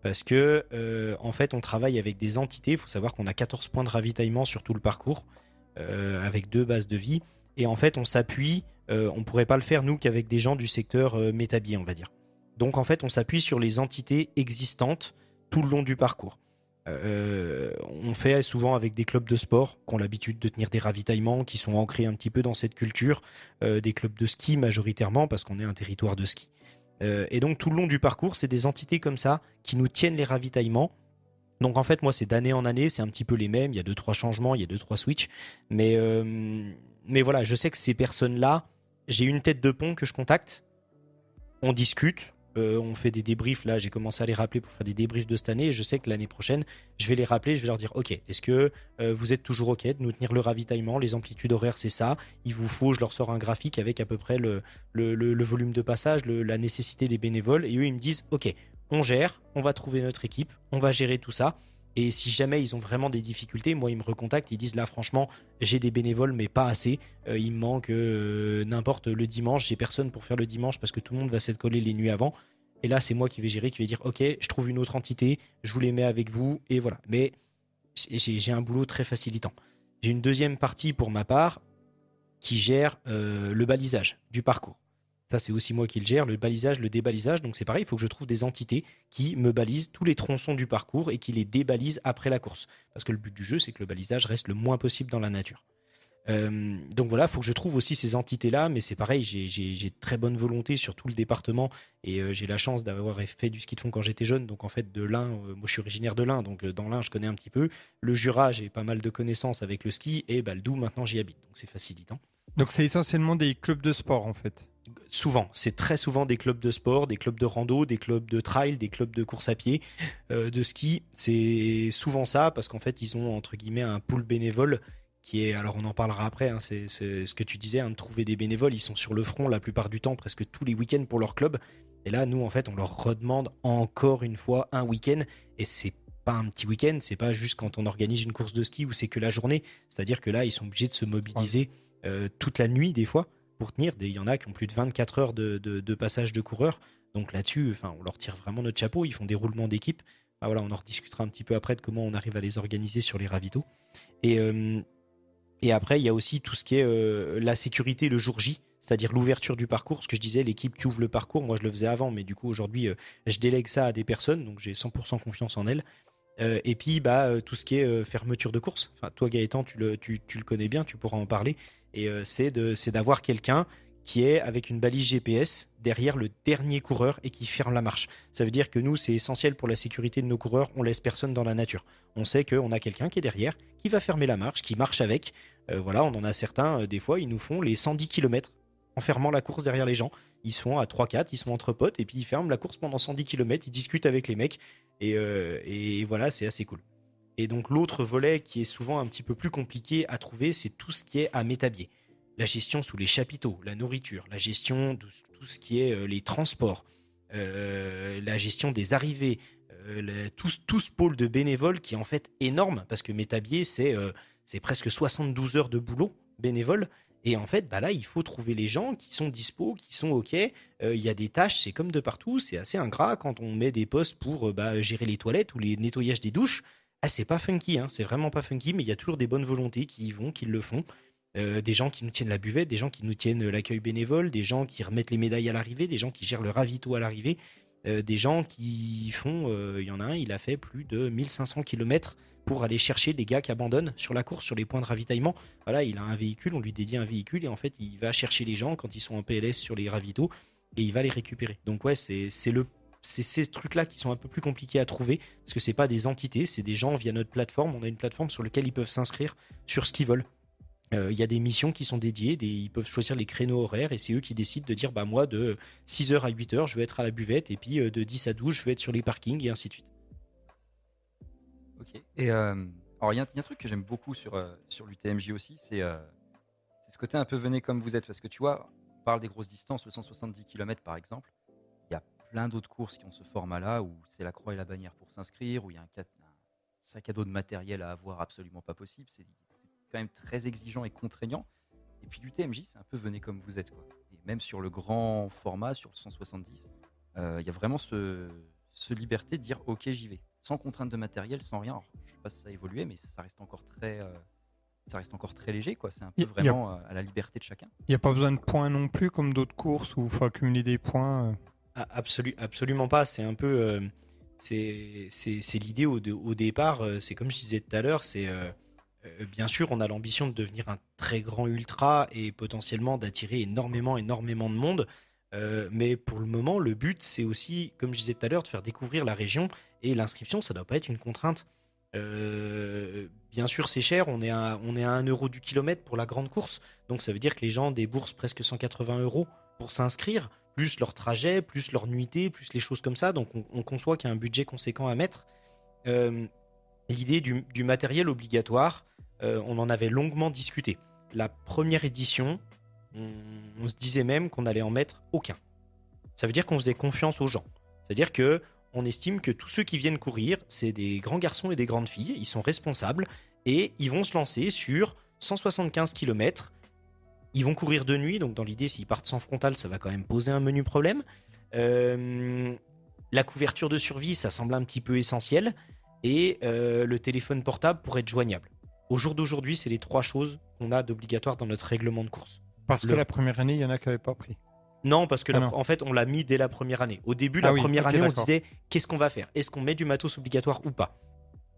Parce que, euh, en fait, on travaille avec des entités. Il faut savoir qu'on a 14 points de ravitaillement sur tout le parcours, euh, avec deux bases de vie. Et en fait, on s'appuie, euh, on pourrait pas le faire nous qu'avec des gens du secteur euh, métabier, on va dire. Donc en fait, on s'appuie sur les entités existantes tout le long du parcours. Euh, on fait souvent avec des clubs de sport qui ont l'habitude de tenir des ravitaillements, qui sont ancrés un petit peu dans cette culture, euh, des clubs de ski majoritairement parce qu'on est un territoire de ski. Euh, et donc tout le long du parcours, c'est des entités comme ça qui nous tiennent les ravitaillements. Donc en fait, moi, c'est d'année en année, c'est un petit peu les mêmes. Il y a deux trois changements, il y a deux trois switches, mais euh, mais voilà, je sais que ces personnes-là, j'ai une tête de pont que je contacte, on discute, euh, on fait des débriefs. Là, j'ai commencé à les rappeler pour faire des débriefs de cette année. Et je sais que l'année prochaine, je vais les rappeler. Je vais leur dire Ok, est-ce que euh, vous êtes toujours OK de nous tenir le ravitaillement? Les amplitudes horaires, c'est ça. Il vous faut, je leur sors un graphique avec à peu près le, le, le- volume de passage, la nécessité des bénévoles. Et eux, ils me disent Ok, on gère, on va trouver notre équipe, on va gérer tout ça. Et si jamais ils ont vraiment des difficultés, moi, ils me recontactent. Ils disent Là, franchement, j'ai des bénévoles, mais pas assez. Euh, il me manque euh, n'importe le dimanche. J'ai personne pour faire le dimanche parce que tout le monde va s'être collé les nuits avant. Et là, c'est moi qui vais gérer, qui vais dire, ok, je trouve une autre entité, je vous les mets avec vous, et voilà. Mais j'ai un boulot très facilitant. J'ai une deuxième partie pour ma part qui gère euh, le balisage du parcours. Ça, c'est aussi moi qui le gère, le balisage, le débalisage. Donc c'est pareil, il faut que je trouve des entités qui me balisent tous les tronçons du parcours et qui les débalisent après la course. Parce que le but du jeu, c'est que le balisage reste le moins possible dans la nature. Euh, donc voilà, il faut que je trouve aussi ces entités-là, mais c'est pareil, j'ai- très bonne volonté sur tout le département et euh, j'ai la chance d'avoir fait du ski de fond quand j'étais jeune. Donc en fait, de l'Ain, euh, moi je suis originaire de l'Ain, donc euh, dans l'Ain je connais un petit peu. Le Jura, j'ai pas mal de connaissances avec le ski et bah, le maintenant j'y habite, donc c'est facilitant. Donc c'est essentiellement des clubs de sport en fait. Souvent, c'est très souvent des clubs de sport, des clubs de rando, des clubs de trail, des clubs de course à pied, euh, de ski. C'est souvent ça parce qu'en fait, ils ont entre guillemets un pool bénévole qui est, alors on en parlera après, hein, c'est ce que tu disais, hein, de trouver des bénévoles. Ils sont sur le front la plupart du temps, presque tous les week-ends pour leur club. Et là, nous, en fait, on leur redemande encore une fois un week-end. Et c'est pas un petit week-end, c'est pas juste quand on organise une course de ski où c'est que la journée. C'est-à-dire que là, ils sont obligés de se mobiliser euh, toute la nuit des fois pour tenir. Il y en a qui ont plus de 24 heures de, passage de coureurs. Donc là-dessus, on leur tire vraiment notre chapeau. Ils font des roulements d'équipe. Voilà, on en rediscutera un petit peu après de comment on arrive à les organiser sur les ravitaux. Et, euh, après, il y a aussi tout ce qui est euh, la sécurité le jour J, c'est-à-dire l'ouverture du parcours. Ce que je disais, l'équipe qui ouvre le parcours, moi je le faisais avant, mais du coup aujourd'hui, euh, je délègue ça à des personnes, donc j'ai 100% confiance en elles. Euh, et puis, bah, euh, tout ce qui est euh, fermeture de course. Enfin, toi, Gaëtan, tu le, tu, le connais bien, tu pourras en parler. Et c'est c'est d'avoir quelqu'un qui est avec une balise GPS derrière le dernier coureur et qui ferme la marche. Ça veut dire que nous, c'est essentiel pour la sécurité de nos coureurs. On laisse personne dans la nature. On sait qu'on a quelqu'un qui est derrière, qui va fermer la marche, qui marche avec. Voilà, on en a certains, des fois, ils nous font les 110 km en fermant la course derrière les gens. Ils se font à 3-4, ils sont entre potes et puis ils ferment la course pendant 110 km, ils discutent avec les mecs et, euh, et voilà, c'est assez cool. Et donc l'autre volet qui est souvent un petit peu plus compliqué à trouver, c'est tout ce qui est à métabier. La gestion sous les chapiteaux, la nourriture, la gestion de tout ce qui est euh, les transports, euh, la gestion des arrivées, euh, le- tout, ce- pôle de bénévoles qui est en fait énorme parce que métabier c'est presque 72 heures de boulot bénévole. Et en fait, bah là, il faut trouver les gens qui sont dispo, qui sont OK. Euh, Il y a des tâches, c'est comme de partout, c'est assez ingrat quand on met des postes pour euh, bah, gérer les toilettes ou les nettoyages des douches. Ah, c'est pas funky, hein, c'est vraiment pas funky, mais il y a toujours des bonnes volontés qui y vont, qui le font. Euh, des gens qui nous tiennent la buvette, des gens qui nous tiennent l'accueil bénévole, des gens qui remettent les médailles à l'arrivée, des gens qui gèrent le ravito à l'arrivée, euh, des gens qui font, euh, il y en a un, il a fait plus de 1500 km pour aller chercher des gars qui abandonnent sur la course, sur les points de ravitaillement. Voilà, il a un véhicule, on lui dédie un véhicule et en fait, il va chercher les gens quand ils sont en PLS sur les ravitaux et il va les récupérer. Donc ouais, c'est le c'est ces trucs-là qui sont un peu plus compliqués à trouver parce que c'est pas des entités, c'est des gens via notre plateforme. On a une plateforme sur laquelle ils peuvent s'inscrire sur ce qu'ils veulent. Euh, Il y a des missions qui sont dédiées, ils peuvent choisir les créneaux horaires et c'est eux qui décident de dire bah moi de 6h à 8h je vais être à la buvette et puis euh, de 10 à 12 je vais être sur les parkings et ainsi de suite. Ok. Et euh, alors, il y, a un- truc que j'aime beaucoup sur, sur l'UTMJ aussi, c'est ce côté un peu venez comme vous êtes. Parce que tu vois, on parle des grosses distances, le 170 km par exemple. Il y a plein d'autres courses qui ont ce format-là où c'est la croix et la bannière pour s'inscrire, où il y a un, sac à dos de matériel à avoir absolument pas possible. Quand même très exigeant et contraignant. Et puis l'UTMJ, c'est un peu venez comme vous êtes. Quoi. Et même sur le grand format, sur le 170, euh, il y a vraiment ce, ce liberté de dire ok j'y vais sans contrainte de matériel sans rien Alors, je sais pas si ça a évolué mais ça reste encore très euh, ça reste encore très léger, quoi. C'est un peu vraiment à la liberté de chacun. Il n'y a pas besoin de points non plus, comme d'autres courses où il faut accumuler des points. Ah, absolument pas. C'est un peu, c'est l'idée au, au, départ. C'est comme je disais tout à l'heure, c'est bien sûr, on a l'ambition de devenir un très grand ultra et potentiellement d'attirer énormément, énormément de monde. Euh, mais pour le moment, le but, c'est aussi, comme je disais tout à l'heure, de faire découvrir la région. Et l'inscription, ça ne doit pas être une contrainte. Euh, bien sûr, c'est cher. On est, à, on est à 1 euro du kilomètre pour la grande course. Donc ça veut dire que les gens déboursent presque 180 euros pour s'inscrire, plus leur trajet, plus leur nuitée, plus les choses comme ça. Donc on, conçoit qu'il y a un budget conséquent à mettre. Euh, l'idée du, matériel obligatoire, on en avait longuement discuté. La première édition, on, se disait même qu'on allait en mettre aucun. Ça veut dire qu'on faisait confiance aux gens. C'est-à-dire que on estime que tous ceux qui viennent courir, c'est des grands garçons et des grandes filles, ils sont responsables et ils vont se lancer sur 175 km. Ils vont courir de nuit, donc dans l'idée, s'ils partent sans frontal, ça va quand même poser un menu problème. Euh, la couverture de survie, ça semble un petit peu essentiel. Et euh, le téléphone portable pour être joignable. Au jour d'aujourd'hui, c'est les trois choses qu'on a d'obligatoire dans notre règlement de course. Parce que la première année, il y en a qui n'avaient pas pris. Non, parce que ah en fait, on l'a mis dès la première année. Au début, la ah première année, on se disait qu'est-ce qu'on va faire? Est-ce qu'on met du matos obligatoire ou pas?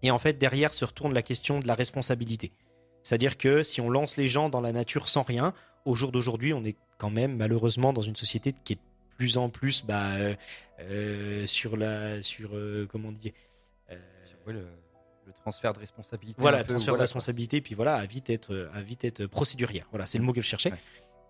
Et en fait, derrière se retourne la question de la responsabilité. C'est-à-dire que si on lance les gens dans la nature sans rien, au jour d'aujourd'hui, on est quand même malheureusement dans une société qui est de plus en plus bah, euh, euh, sur la sur euh, comment dire le, transfert de responsabilité. Voilà, le transfert de responsabilité, puis voilà, à vite être, à vite être procédurière. Voilà, c'est le mot que je cherchais.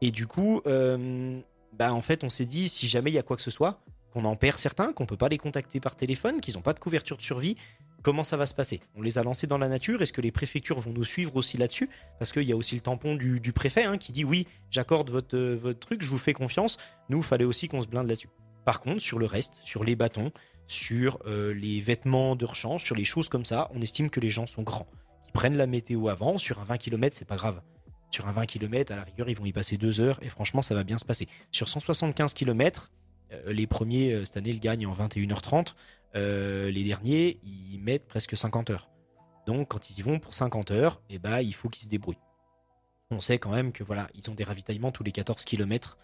Et du coup, euh, bah, en fait, on s'est dit, si jamais il y a quoi que ce soit, qu'on en perd certains, qu'on peut pas les contacter par téléphone, qu'ils n'ont pas de couverture de survie, comment ça va se passer? On les a lancés dans la nature, est-ce que les préfectures vont nous suivre aussi là-dessus? Parce qu'il y a aussi le tampon du, préfet hein, qui dit oui, j'accorde votre, euh, votre truc, je vous fais confiance. Nous, il fallait aussi qu'on se blinde là-dessus. Par contre, sur le reste, sur les bâtons, sur euh, les vêtements de rechange, sur les choses comme ça, on estime que les gens sont grands. Ils prennent la météo avant, sur un 20 km, c'est pas grave. Sur un 20 km, à la rigueur, ils vont y passer deux heures et franchement, ça va bien se passer. Sur 175 km, euh, les premiers, euh, cette année, ils gagnent en 21h30. les derniers, ils mettent presque 50 heures. Donc, quand ils y vont pour 50 heures, eh ben, il faut qu'ils se débrouillent. On sait quand même que voilà, ils ont des ravitaillements tous les 14 km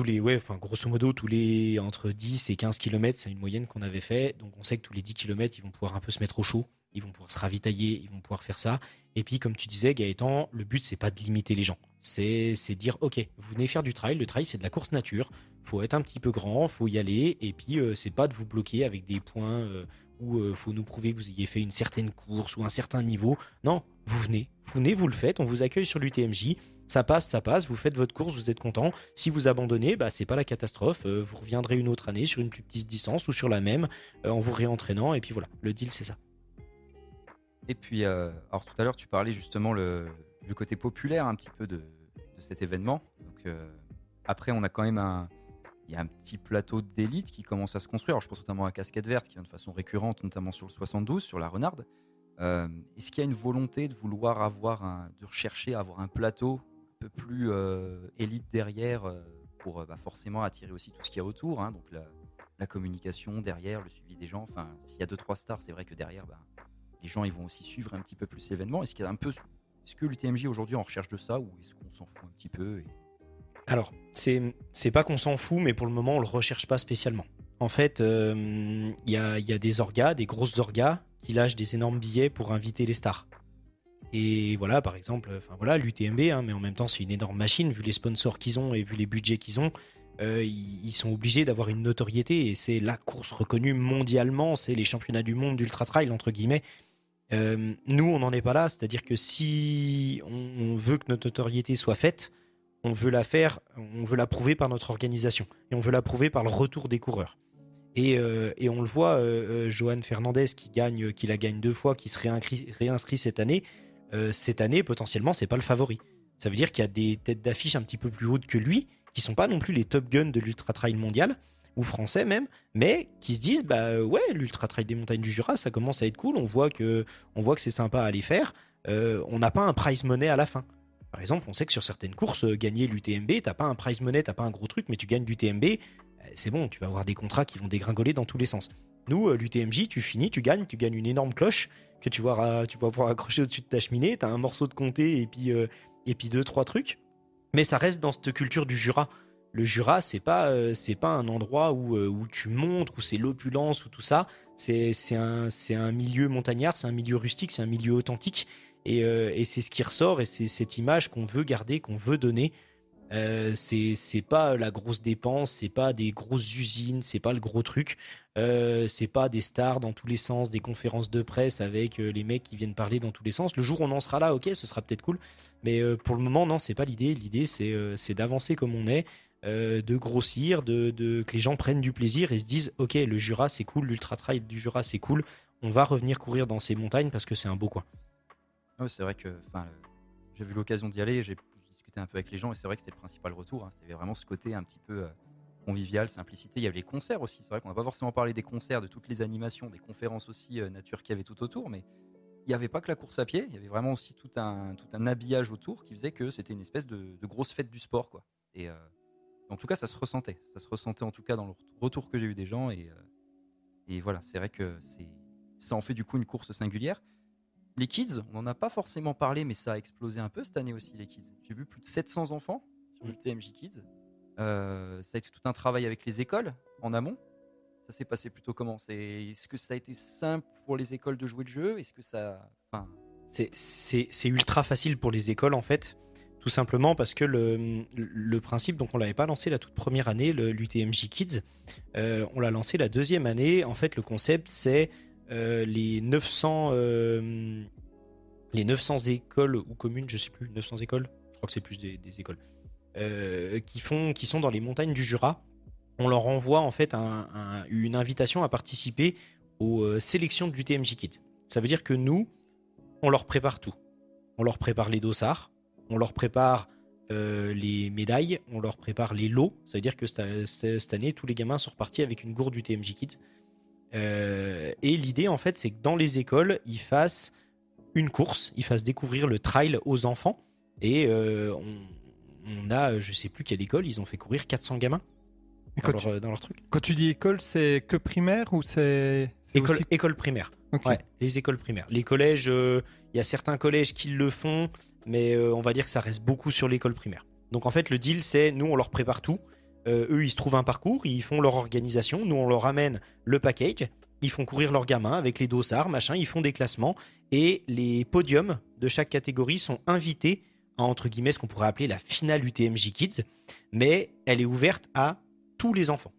tous les, ouais, enfin, grosso modo, tous les entre 10 et 15 km, c'est une moyenne qu'on avait fait. Donc, on sait que tous les 10 km, ils vont pouvoir un peu se mettre au chaud, ils vont pouvoir se ravitailler, ils vont pouvoir faire ça. Et puis, comme tu disais, Gaëtan, le but, c'est pas de limiter les gens. C'est, c'est dire, OK, vous venez faire du trail. Le trail, c'est de la course nature. Faut être un petit peu grand, faut y aller. Et puis, euh, c'est pas de vous bloquer avec des points euh, où euh, faut nous prouver que vous ayez fait une certaine course ou un certain niveau. Non, vous venez, vous venez, vous le faites. On vous accueille sur l'UTMJ ça passe, ça passe, vous faites votre course, vous êtes content. Si vous abandonnez, bah, c'est pas la catastrophe. Euh, vous reviendrez une autre année sur une plus petite distance ou sur la même euh, en vous réentraînant. Et puis voilà, le deal, c'est ça. Et puis, euh, alors tout à l'heure, tu parlais justement le, côté populaire un petit peu de, cet événement. Donc, après, on a quand même un, y a un petit plateau d'élite qui commence à se construire. Alors, je pense notamment à Casquette Verte qui vient de façon récurrente, notamment sur le 72, sur la Renarde. Est-ce qu'il y a une volonté de vouloir avoir de rechercher avoir un plateau peu plus euh, élite derrière euh, pour euh, bah, forcément attirer aussi tout ce qu'il y a autour. Hein. donc la, communication derrière, le suivi des gens. Enfin, s'il y a deux trois stars, c'est vrai que derrière, bah, les gens ils vont aussi suivre un petit peu plus l'événement. Est-ce qu'il y a un peu, est-ce que l'UTMJ aujourd'hui en recherche de ça ou est-ce qu'on s'en fout un petit peu Alors, c'est c'est pas qu'on s'en fout, mais pour le moment on le recherche pas spécialement. En fait, il y, a, y, a, des orgas, des grosses orgas qui lâchent des énormes billets pour inviter les stars. Et voilà, par exemple, enfin voilà, l'UTMB, hein, mais en même temps, c'est une énorme machine, vu les sponsors qu'ils ont et vu les budgets qu'ils ont. Euh, ils sont obligés d'avoir une notoriété et c'est la course reconnue mondialement, c'est les championnats du monde d'ultra trail entre guillemets. Euh, nous, on n'en est pas là, c'est-à-dire que si on, veut que notre notoriété soit faite, on veut la faire, on veut la prouver par notre organisation et on veut la prouver par le retour des coureurs. Et, euh, et on le voit, Johan Fernandez qui gagne, qui la gagne deux fois, qui se réinscrit cette année. Euh, cette année, potentiellement, c'est pas le favori. Ça veut dire qu'il y a des têtes d'affiche un petit peu plus hautes que lui, qui sont pas non plus les top guns de l'ultra trail mondial, ou français même, mais qui se disent bah ouais, l'ultra trail des montagnes du Jura, ça commence à être cool. On voit que, on voit que c'est sympa à aller faire. Euh, on n'a pas un prize money à la fin. Par exemple, on sait que sur certaines courses, euh, gagner l'UTMB, t'as pas un prize money, t'as pas un gros truc, mais tu gagnes l'UTMB, c'est bon, tu vas avoir des contrats qui vont dégringoler dans tous les sens. Nous, l'UTMJ, tu finis, tu gagnes, tu gagnes une énorme cloche que tu vas, tu vas pouvoir accrocher au-dessus de ta cheminée. Tu as un morceau de comté et puis, et puis deux, trois trucs. Mais ça reste dans cette culture du Jura. Le Jura, c'est pas, c'est pas un endroit où, où tu montes, où c'est l'opulence, ou tout ça. C'est un, un milieu montagnard, c'est un milieu rustique, c'est un milieu authentique. Et, et c'est ce qui ressort et c'est cette image qu'on veut garder, qu'on veut donner. Euh, c'est pas la grosse dépense, c'est pas des grosses usines, c'est pas le gros truc. Euh, c'est pas des stars dans tous les sens, des conférences de presse avec euh, les mecs qui viennent parler dans tous les sens. Le jour où on en sera là, ok, ce sera peut-être cool. Mais pour le moment, non, c'est pas l'idée. L'idée, c'est d'avancer comme on est, de grossir, de, de, que les gens prennent du plaisir et se disent, ok, le Jura, c'est cool, l'ultra trail du Jura, c'est cool. On va revenir courir dans ces montagnes parce que c'est un beau coin. c'est vrai que j'ai eu l'occasion d'y aller. J'ai un peu avec les gens et c'est vrai que c'était le principal retour. Hein. C'était vraiment ce côté un petit peu euh, convivial, simplicité. Il y avait les concerts aussi. C'est vrai qu'on n'a pas forcément parlé des concerts, de toutes les animations, des conférences aussi euh, nature qu'il y avait tout autour, mais il n'y avait pas que la course à pied. Il y avait vraiment aussi tout un, tout un habillage autour qui faisait que c'était une espèce de, grosse fête du sport. Quoi. Et euh, en tout cas, ça se ressentait. Ça se ressentait en tout cas dans le retour que j'ai eu des gens. Et, et voilà, c'est vrai que ça en fait du coup une course singulière. Les kids, on n'en a pas forcément parlé, mais ça a explosé un peu cette année aussi, les kids. J'ai vu plus de 700 enfants sur le TMJ Kids. Euh, ça a été tout un travail avec les écoles en amont. Ça s'est passé plutôt comment? Est-ce que ça a été simple pour les écoles de jouer le jeu? Est-ce que ça. Enfin... C'est ultra facile pour les écoles en fait. Tout simplement parce que le, le principe, donc on l'avait pas lancé la toute première année, l'UTMJ Kids. Euh, on l'a lancé la deuxième année. En fait, le concept, c'est les 900 euh, les 900 écoles ou communes, je sais plus, 900 écoles, je crois que c'est plus des, écoles, euh, qui font, qui sont dans les montagnes du Jura. On leur envoie en fait une invitation à participer aux sélections du TMJ Kids. Ça veut dire que nous, on leur prépare tout. On leur prépare les dossards, on leur prépare les médailles, on leur prépare les lots. Ça veut dire que cette, année, tous les gamins sont repartis avec une gourde du TMJ Kids. Euh, et l'idée, en fait, c'est que dans les écoles, ils fassent une course, ils fassent découvrir le trail aux enfants. Et euh, on, a, je sais plus quelle école, ils ont fait courir 400 gamins dans, leur, truc. Quand tu dis école, c'est que primaire ou c'est. École, école primaire. Ouais, les écoles primaires. Les collèges, euh, il y a certains collèges qui le font, mais on va dire que ça reste beaucoup sur l'école primaire. Donc en fait, le deal, c'est nous, on leur prépare tout. Euh, eux, ils se trouvent un parcours, ils font leur organisation. Nous, on leur amène le package. Ils font courir leurs gamins avec les dossards, machin. Ils font des classements. Et les podiums de chaque catégorie sont invités à, entre guillemets, ce qu'on pourrait appeler la finale UTMJ Kids. Mais elle est ouverte à tous les enfants.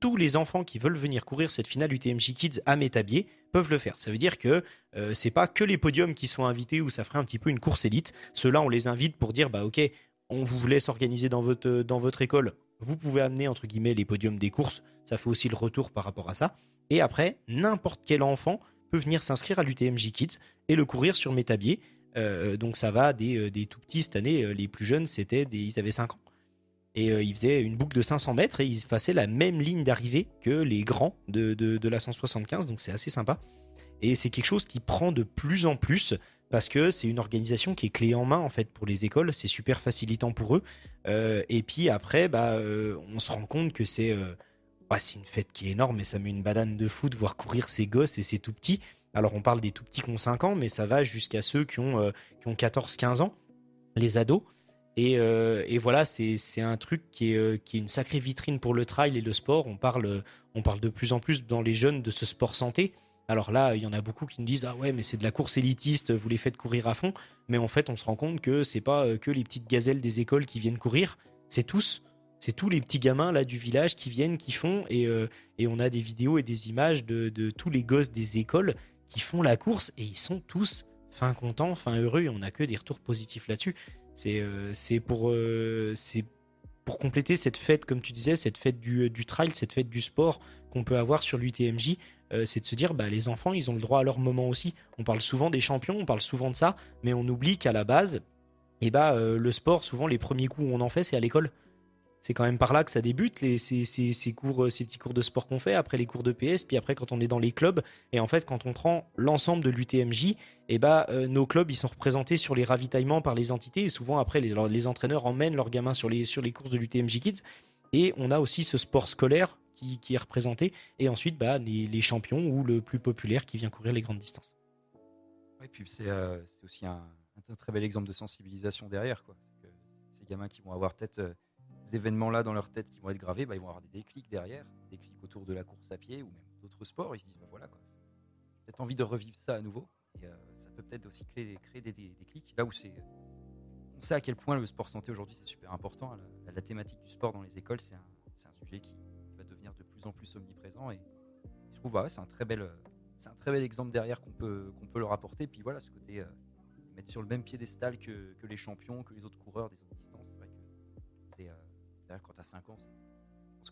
Tous les enfants qui veulent venir courir cette finale UTMJ Kids à Métabier peuvent le faire. Ça veut dire que euh, c'est pas que les podiums qui sont invités où ça ferait un petit peu une course élite. Ceux-là, on les invite pour dire bah ok, on vous laisse organiser dans votre dans votre école vous pouvez amener entre guillemets les podiums des courses, ça fait aussi le retour par rapport à ça. Et après, n'importe quel enfant peut venir s'inscrire à l'UTMJ Kids et le courir sur Métabier. Euh, donc ça va des, euh, des, tout petits cette année, euh, les plus jeunes c'était des, ils avaient 5 ans. Et ils faisaient une boucle de 500 mètres et ils passaient la même ligne d'arrivée que les grands de, de, de la 175, donc c'est assez sympa. Et c'est quelque chose qui prend de plus en plus parce que c'est une organisation qui est clé en main en fait pour les écoles, c'est super facilitant pour eux. Euh, et puis après, bah, euh, on se rend compte que c'est euh, bah, c'est une fête qui est énorme et ça met une banane de fou de voir courir ces gosses et ces tout petits. Alors on parle des tout petits qui ont 5 ans, mais ça va jusqu'à ceux qui ont, ont 14-15 ans, les ados. Et, et voilà, c'est un truc qui est, qui est une sacrée vitrine pour le trail et le sport. On parle, on parle de plus en plus dans les jeunes de ce sport santé. Alors là, il y en a beaucoup qui nous disent ah ouais, mais c'est de la course élitiste, vous les faites courir à fond. Mais en fait, on se rend compte que c'est pas euh, que les petites gazelles des écoles qui viennent courir, c'est tous, c'est tous les petits gamins là du village qui viennent, qui font. Et, euh, on a des vidéos et des images de, tous les gosses des écoles qui font la course et ils sont tous fin contents, fin heureux. Et on a que des retours positifs là-dessus. C'est euh, pour c'est pour compléter cette fête, comme tu disais, cette fête du, du trail, cette fête du sport qu'on peut avoir sur l'UTMJ. Euh, c'est de se dire bah, les enfants, ils ont le droit à leur moment aussi. On parle souvent des champions, on parle souvent de ça, mais on oublie qu'à la base, et eh bah, euh, le sport, souvent les premiers coups où on en fait, c'est à l'école. C'est quand même par là que ça débute, les, ces, cours, euh, ces petits cours de sport qu'on fait, après les cours de PS, puis après quand on est dans les clubs. Et en fait, quand on prend l'ensemble de l'UTMJ, et eh bah, nos clubs, ils sont représentés sur les ravitaillements par les entités. Et souvent, après, les, entraîneurs emmènent leurs gamins sur les, sur les courses de l'UTMJ Kids. Et on a aussi ce sport scolaire qui, est représenté, et ensuite bah, les, champions ou le plus populaire qui vient courir les grandes distances. Oui, puis c'est aussi un, très bel exemple de sensibilisation derrière. Quoi. ces gamins qui vont avoir peut-être ces événements-là dans leur tête qui vont être gravés, bah, ils vont avoir des déclics derrière, des déclics autour de la course à pied ou même d'autres sports. Ils se disent, bah, voilà, peut-être envie de revivre ça à nouveau. Et, ça peut peut-être aussi créer, créer des, des, déclics là où c'est on sait à quel point le sport santé aujourd'hui c'est super important. La, thématique du sport dans les écoles, c'est un, sujet qui, plus en plus omniprésent. Et je trouve bah c'est un très bel, c'est un très bel exemple derrière qu'on peut qu'on peut leur apporter. Puis voilà, ce côté euh, mettre sur le même piédestal que, que les champions, que les autres coureurs des autres distances. C'est vrai que c'est euh, quand tu as 5 ans,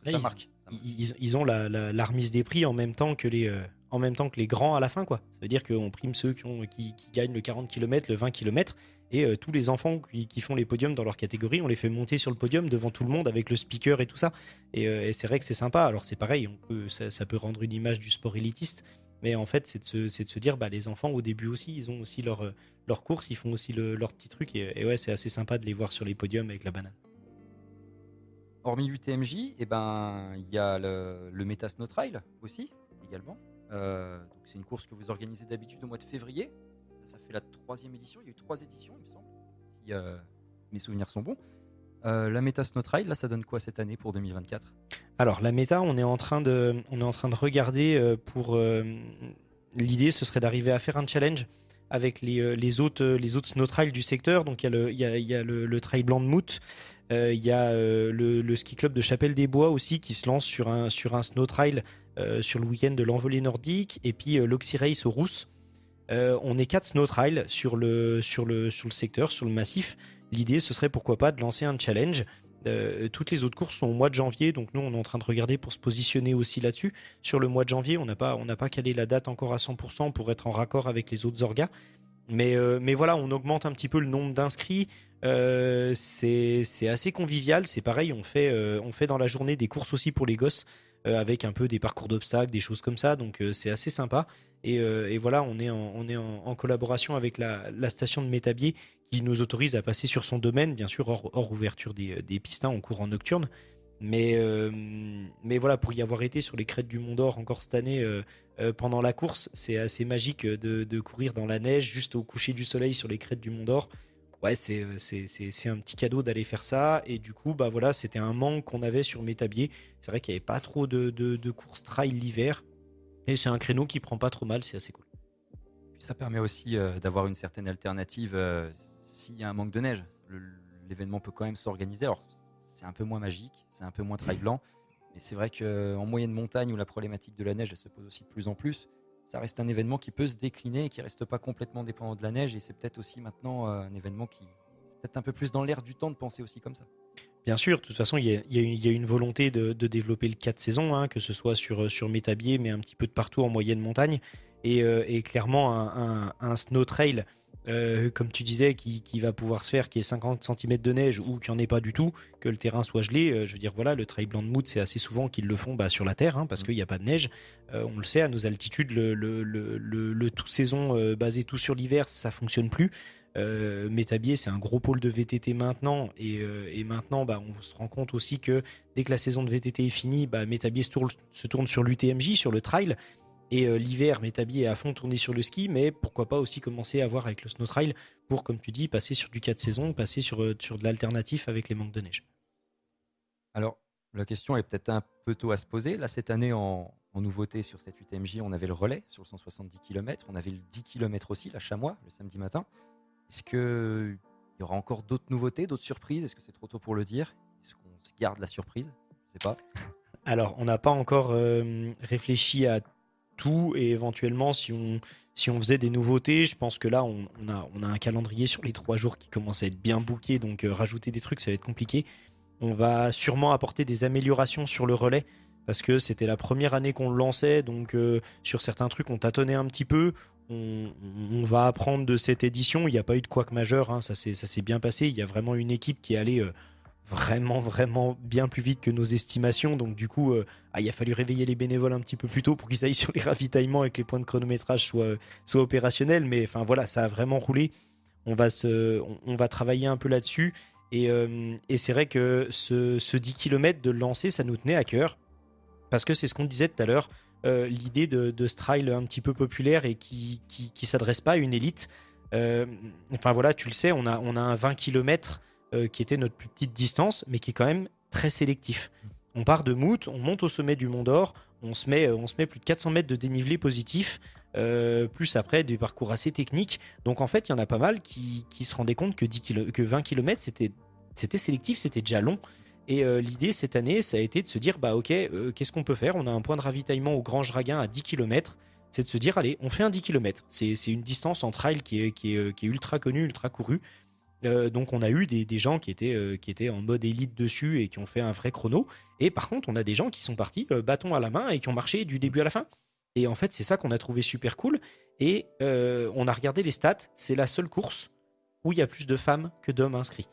que ça, marque, ils, ont la, la, remise des prix en même temps que les euh, en même temps que les grands à la fin quoi. Ça veut dire qu'on prime ceux qui, ont, qui, qui gagnent le 40 km, le 20 km et euh, tous les enfants qui, font les podiums dans leur catégorie, on les fait monter sur le podium devant tout le monde avec le speaker et tout ça. Et, euh, c'est vrai que c'est sympa. Alors c'est pareil, ça, peut rendre une image du sport élitiste. Mais en fait, c'est de, se, dire, bah, les enfants au début aussi, ils ont aussi leur, leur course, ils font aussi leur petit truc. Et, ouais, c'est assez sympa de les voir sur les podiums avec la banane. Hormis l'UTMJ, eh ben, il y a le, le Meta Snow Trail aussi, également. Euh, c'est une course que vous organisez d'habitude au mois de février ça fait la troisième édition. Il y a eu trois éditions, il me semble, si euh, mes souvenirs sont bons. Euh, la méta Snow Trail, là, ça donne quoi cette année pour 2024 Alors, la méta, on est en train de, on est en train de regarder euh, pour. L'idée, ce serait d'arriver à faire un challenge avec les, les, autres, les autres snow trails du secteur. Donc, il y a le, y a le, trail blanc de Mout. il y a le, ski club de Chapelle des Bois aussi qui se lance sur un, sur un snow trail sur le week-end de l'envolée nordique. Et puis l'Oxy Race aux Rousses euh, on est 4 snow trail sur le, sur, le, sur le secteur, sur le massif. L'idée, ce serait pourquoi pas de lancer un challenge. Euh, toutes les autres courses sont au mois de janvier, donc nous on est en train de regarder pour se positionner aussi là-dessus. Sur le mois de janvier, on n'a pas, pas calé la date encore à 100% pour être en raccord avec les autres orgas. Mais, euh, mais voilà, on augmente un petit peu le nombre d'inscrits. c'est assez convivial, c'est pareil, on fait, on fait dans la journée des courses aussi pour les gosses. Euh, avec un peu des parcours d'obstacles, des choses comme ça. Donc euh, c'est assez sympa. Euh, et, voilà, on est en, collaboration avec la, station de Métabier qui nous autorise à passer sur son domaine, bien sûr hors, ouverture des, des pistes, hein, en courant nocturne. Mais, voilà, pour y avoir été sur les crêtes du Mont d'Or encore cette année pendant la course, c'est assez magique de, de, courir dans la neige juste au coucher du soleil sur les crêtes du Mont d'Or ouais, c'est, c'est, un petit cadeau d'aller faire ça. Et du coup, bah voilà, c'était un manque qu'on avait sur Métabier. C'est vrai qu'il n'y avait pas trop de, de, courses trail l'hiver. Et c'est un créneau qui prend pas trop mal, c'est assez cool. ça permet aussi euh, d'avoir une certaine alternative euh, s'il y a un manque de neige. l'événement peut quand même s'organiser. Alors, c'est un peu moins magique, c'est un peu moins trail blanc. Mais c'est vrai qu'en moyenne montagne, où la problématique de la neige se pose aussi de plus en plus, ça reste un événement qui peut se décliner et qui reste pas complètement dépendant de la neige. Et c'est peut-être aussi maintenant euh, un événement qui c'est peut-être un peu plus dans l'air du temps de penser aussi comme ça. Bien sûr, de toute façon, il y a, une volonté de, développer le 4 saisons, hein, que ce soit sur, sur Métabier, mais un petit peu de partout en moyenne montagne. Et, euh, clairement, un, snow trail euh, comme tu disais, qui, va pouvoir se faire, qui est 50 cm de neige ou qui en est pas du tout, que le terrain soit gelé. Euh, je veux dire, voilà, le trail blanc de mood, c'est assez souvent qu'ils le font bah, sur la terre, hein, parce mm. qu'il n'y a pas de neige. Euh, on le sait, à nos altitudes, le, le, tout saison basé tout sur l'hiver, ça fonctionne plus. Métabier, c'est un gros pôle de VTT maintenant, et, maintenant, bah, on se rend compte aussi que dès que la saison de VTT est finie, bah, Métabier se tourne, se tourne sur l'UTMJ, sur le trail. Et euh, l'hiver, Métabi est à fond tourné sur le ski, mais pourquoi pas aussi commencer à voir avec le snow trail pour, comme tu dis, passer sur du 4 saisons, passer sur, euh, sur de l'alternatif avec les manques de neige. Alors, la question est peut-être un peu tôt à se poser. Là, cette année, en, nouveauté sur cette UTMJ, on avait le relais sur le 170 km, on avait le 10 km aussi, la chamois, le samedi matin. Est-ce qu'il y aura encore d'autres nouveautés, d'autres surprises? Est-ce que c'est trop tôt pour le dire? Est-ce qu'on se garde la surprise? Je sais pas. <laughs> Alors, on n'a pas encore euh, réfléchi à tout et éventuellement si on si on faisait des nouveautés, je pense que là on, a on a un calendrier sur les trois jours qui commence à être bien booké, donc euh, rajouter des trucs ça va être compliqué. On va sûrement apporter des améliorations sur le relais parce que c'était la première année qu'on le lançait, donc euh, sur certains trucs on tâtonnait un petit peu. On, va apprendre de cette édition. Il n'y a pas eu de couac majeur, hein, ça s'est bien passé. Il y a vraiment une équipe qui est allée euh, vraiment vraiment bien plus vite que nos estimations. Donc du coup, euh, ah, il a fallu réveiller les bénévoles un petit peu plus tôt pour qu'ils aillent <laughs> sur les ravitaillements et que les points de chronométrage soient, opérationnels. Mais enfin voilà, ça a vraiment roulé. On va, se, on, va travailler un peu là-dessus. Et, euh, c'est vrai que ce, ce, 10 km de lancer, ça nous tenait à cœur. Parce que c'est ce qu'on disait tout à l'heure, euh, l'idée de, de ce trail un petit peu populaire et qui qui s'adresse pas à une élite. Enfin voilà, tu le sais, on a, on a un 20 km qui était notre plus petite distance, mais qui est quand même très sélectif. On part de Mout, on monte au sommet du Mont d'Or, on se met, on se met plus de 400 mètres de dénivelé positif. Euh, plus après des parcours assez techniques. Donc en fait, il y en a pas mal qui, qui se rendaient compte que, 10 que 20 km, c'était, sélectif, c'était déjà long. Et euh, l'idée cette année, ça a été de se dire, bah ok, euh, qu'est-ce qu'on peut faire? On a un point de ravitaillement au Grand Raguin à 10 km. C'est de se dire, allez, on fait un 10 km. C'est, c'est une distance en trail qui est, qui est, qui est ultra connue, ultra courue. Donc on a eu des, gens qui étaient, qui étaient en mode élite dessus et qui ont fait un vrai chrono. Et par contre, on a des gens qui sont partis bâton à la main et qui ont marché du début à la fin. Et en fait, c'est ça qu'on a trouvé super cool. Et euh, on a regardé les stats. C'est la seule course où il y a plus de femmes que d'hommes inscrits.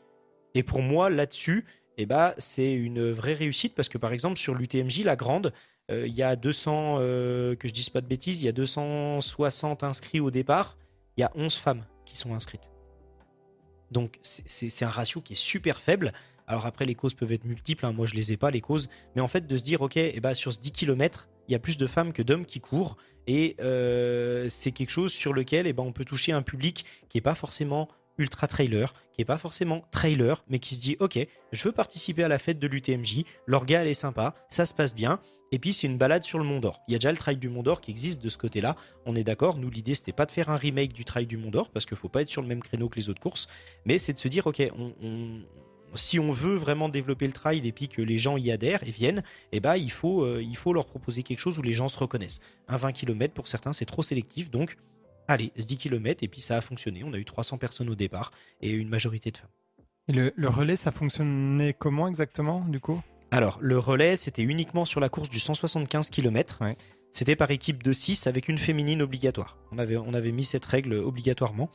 Et pour moi, là-dessus, eh ben, c'est une vraie réussite parce que par exemple, sur l'UTMJ, la grande, euh, il y a 200, euh, que je dise pas de bêtises, il y a 260 inscrits au départ. Il y a 11 femmes qui sont inscrites. Donc, c'est un ratio qui est super faible. Alors après, les causes peuvent être multiples. Hein. Moi, je les ai pas, les causes. Mais en fait, de se dire, OK, eh ben, sur ce 10 km, il y a plus de femmes que d'hommes qui courent. Et euh, c'est quelque chose sur lequel eh ben, on peut toucher un public qui n'est pas forcément ultra trailer, qui n'est pas forcément trailer, mais qui se dit ok, je veux participer à la fête de l'UTMJ, l'orga elle est sympa, ça se passe bien, et puis c'est une balade sur le Mont d'Or. Il y a déjà le trail du Mont d'Or qui existe de ce côté-là, on est d'accord, nous l'idée c'était pas de faire un remake du trail du Mont d'Or, parce qu'il faut pas être sur le même créneau que les autres courses, mais c'est de se dire ok, si on veut vraiment développer le trail et puis que les gens y adhèrent et viennent, eh ben, il, faut, euh, il faut leur proposer quelque chose où les gens se reconnaissent. Un 20 km pour certains, c'est trop sélectif, donc allez, 10 km et puis ça a fonctionné. On a eu 300 personnes au départ et une majorité de femmes. Et le, relais, ça fonctionnait comment exactement du coup? Alors, le relais, c'était uniquement sur la course du 175 km. C'était par équipe de 6 avec une féminine obligatoire. On avait, on avait mis cette règle obligatoirement.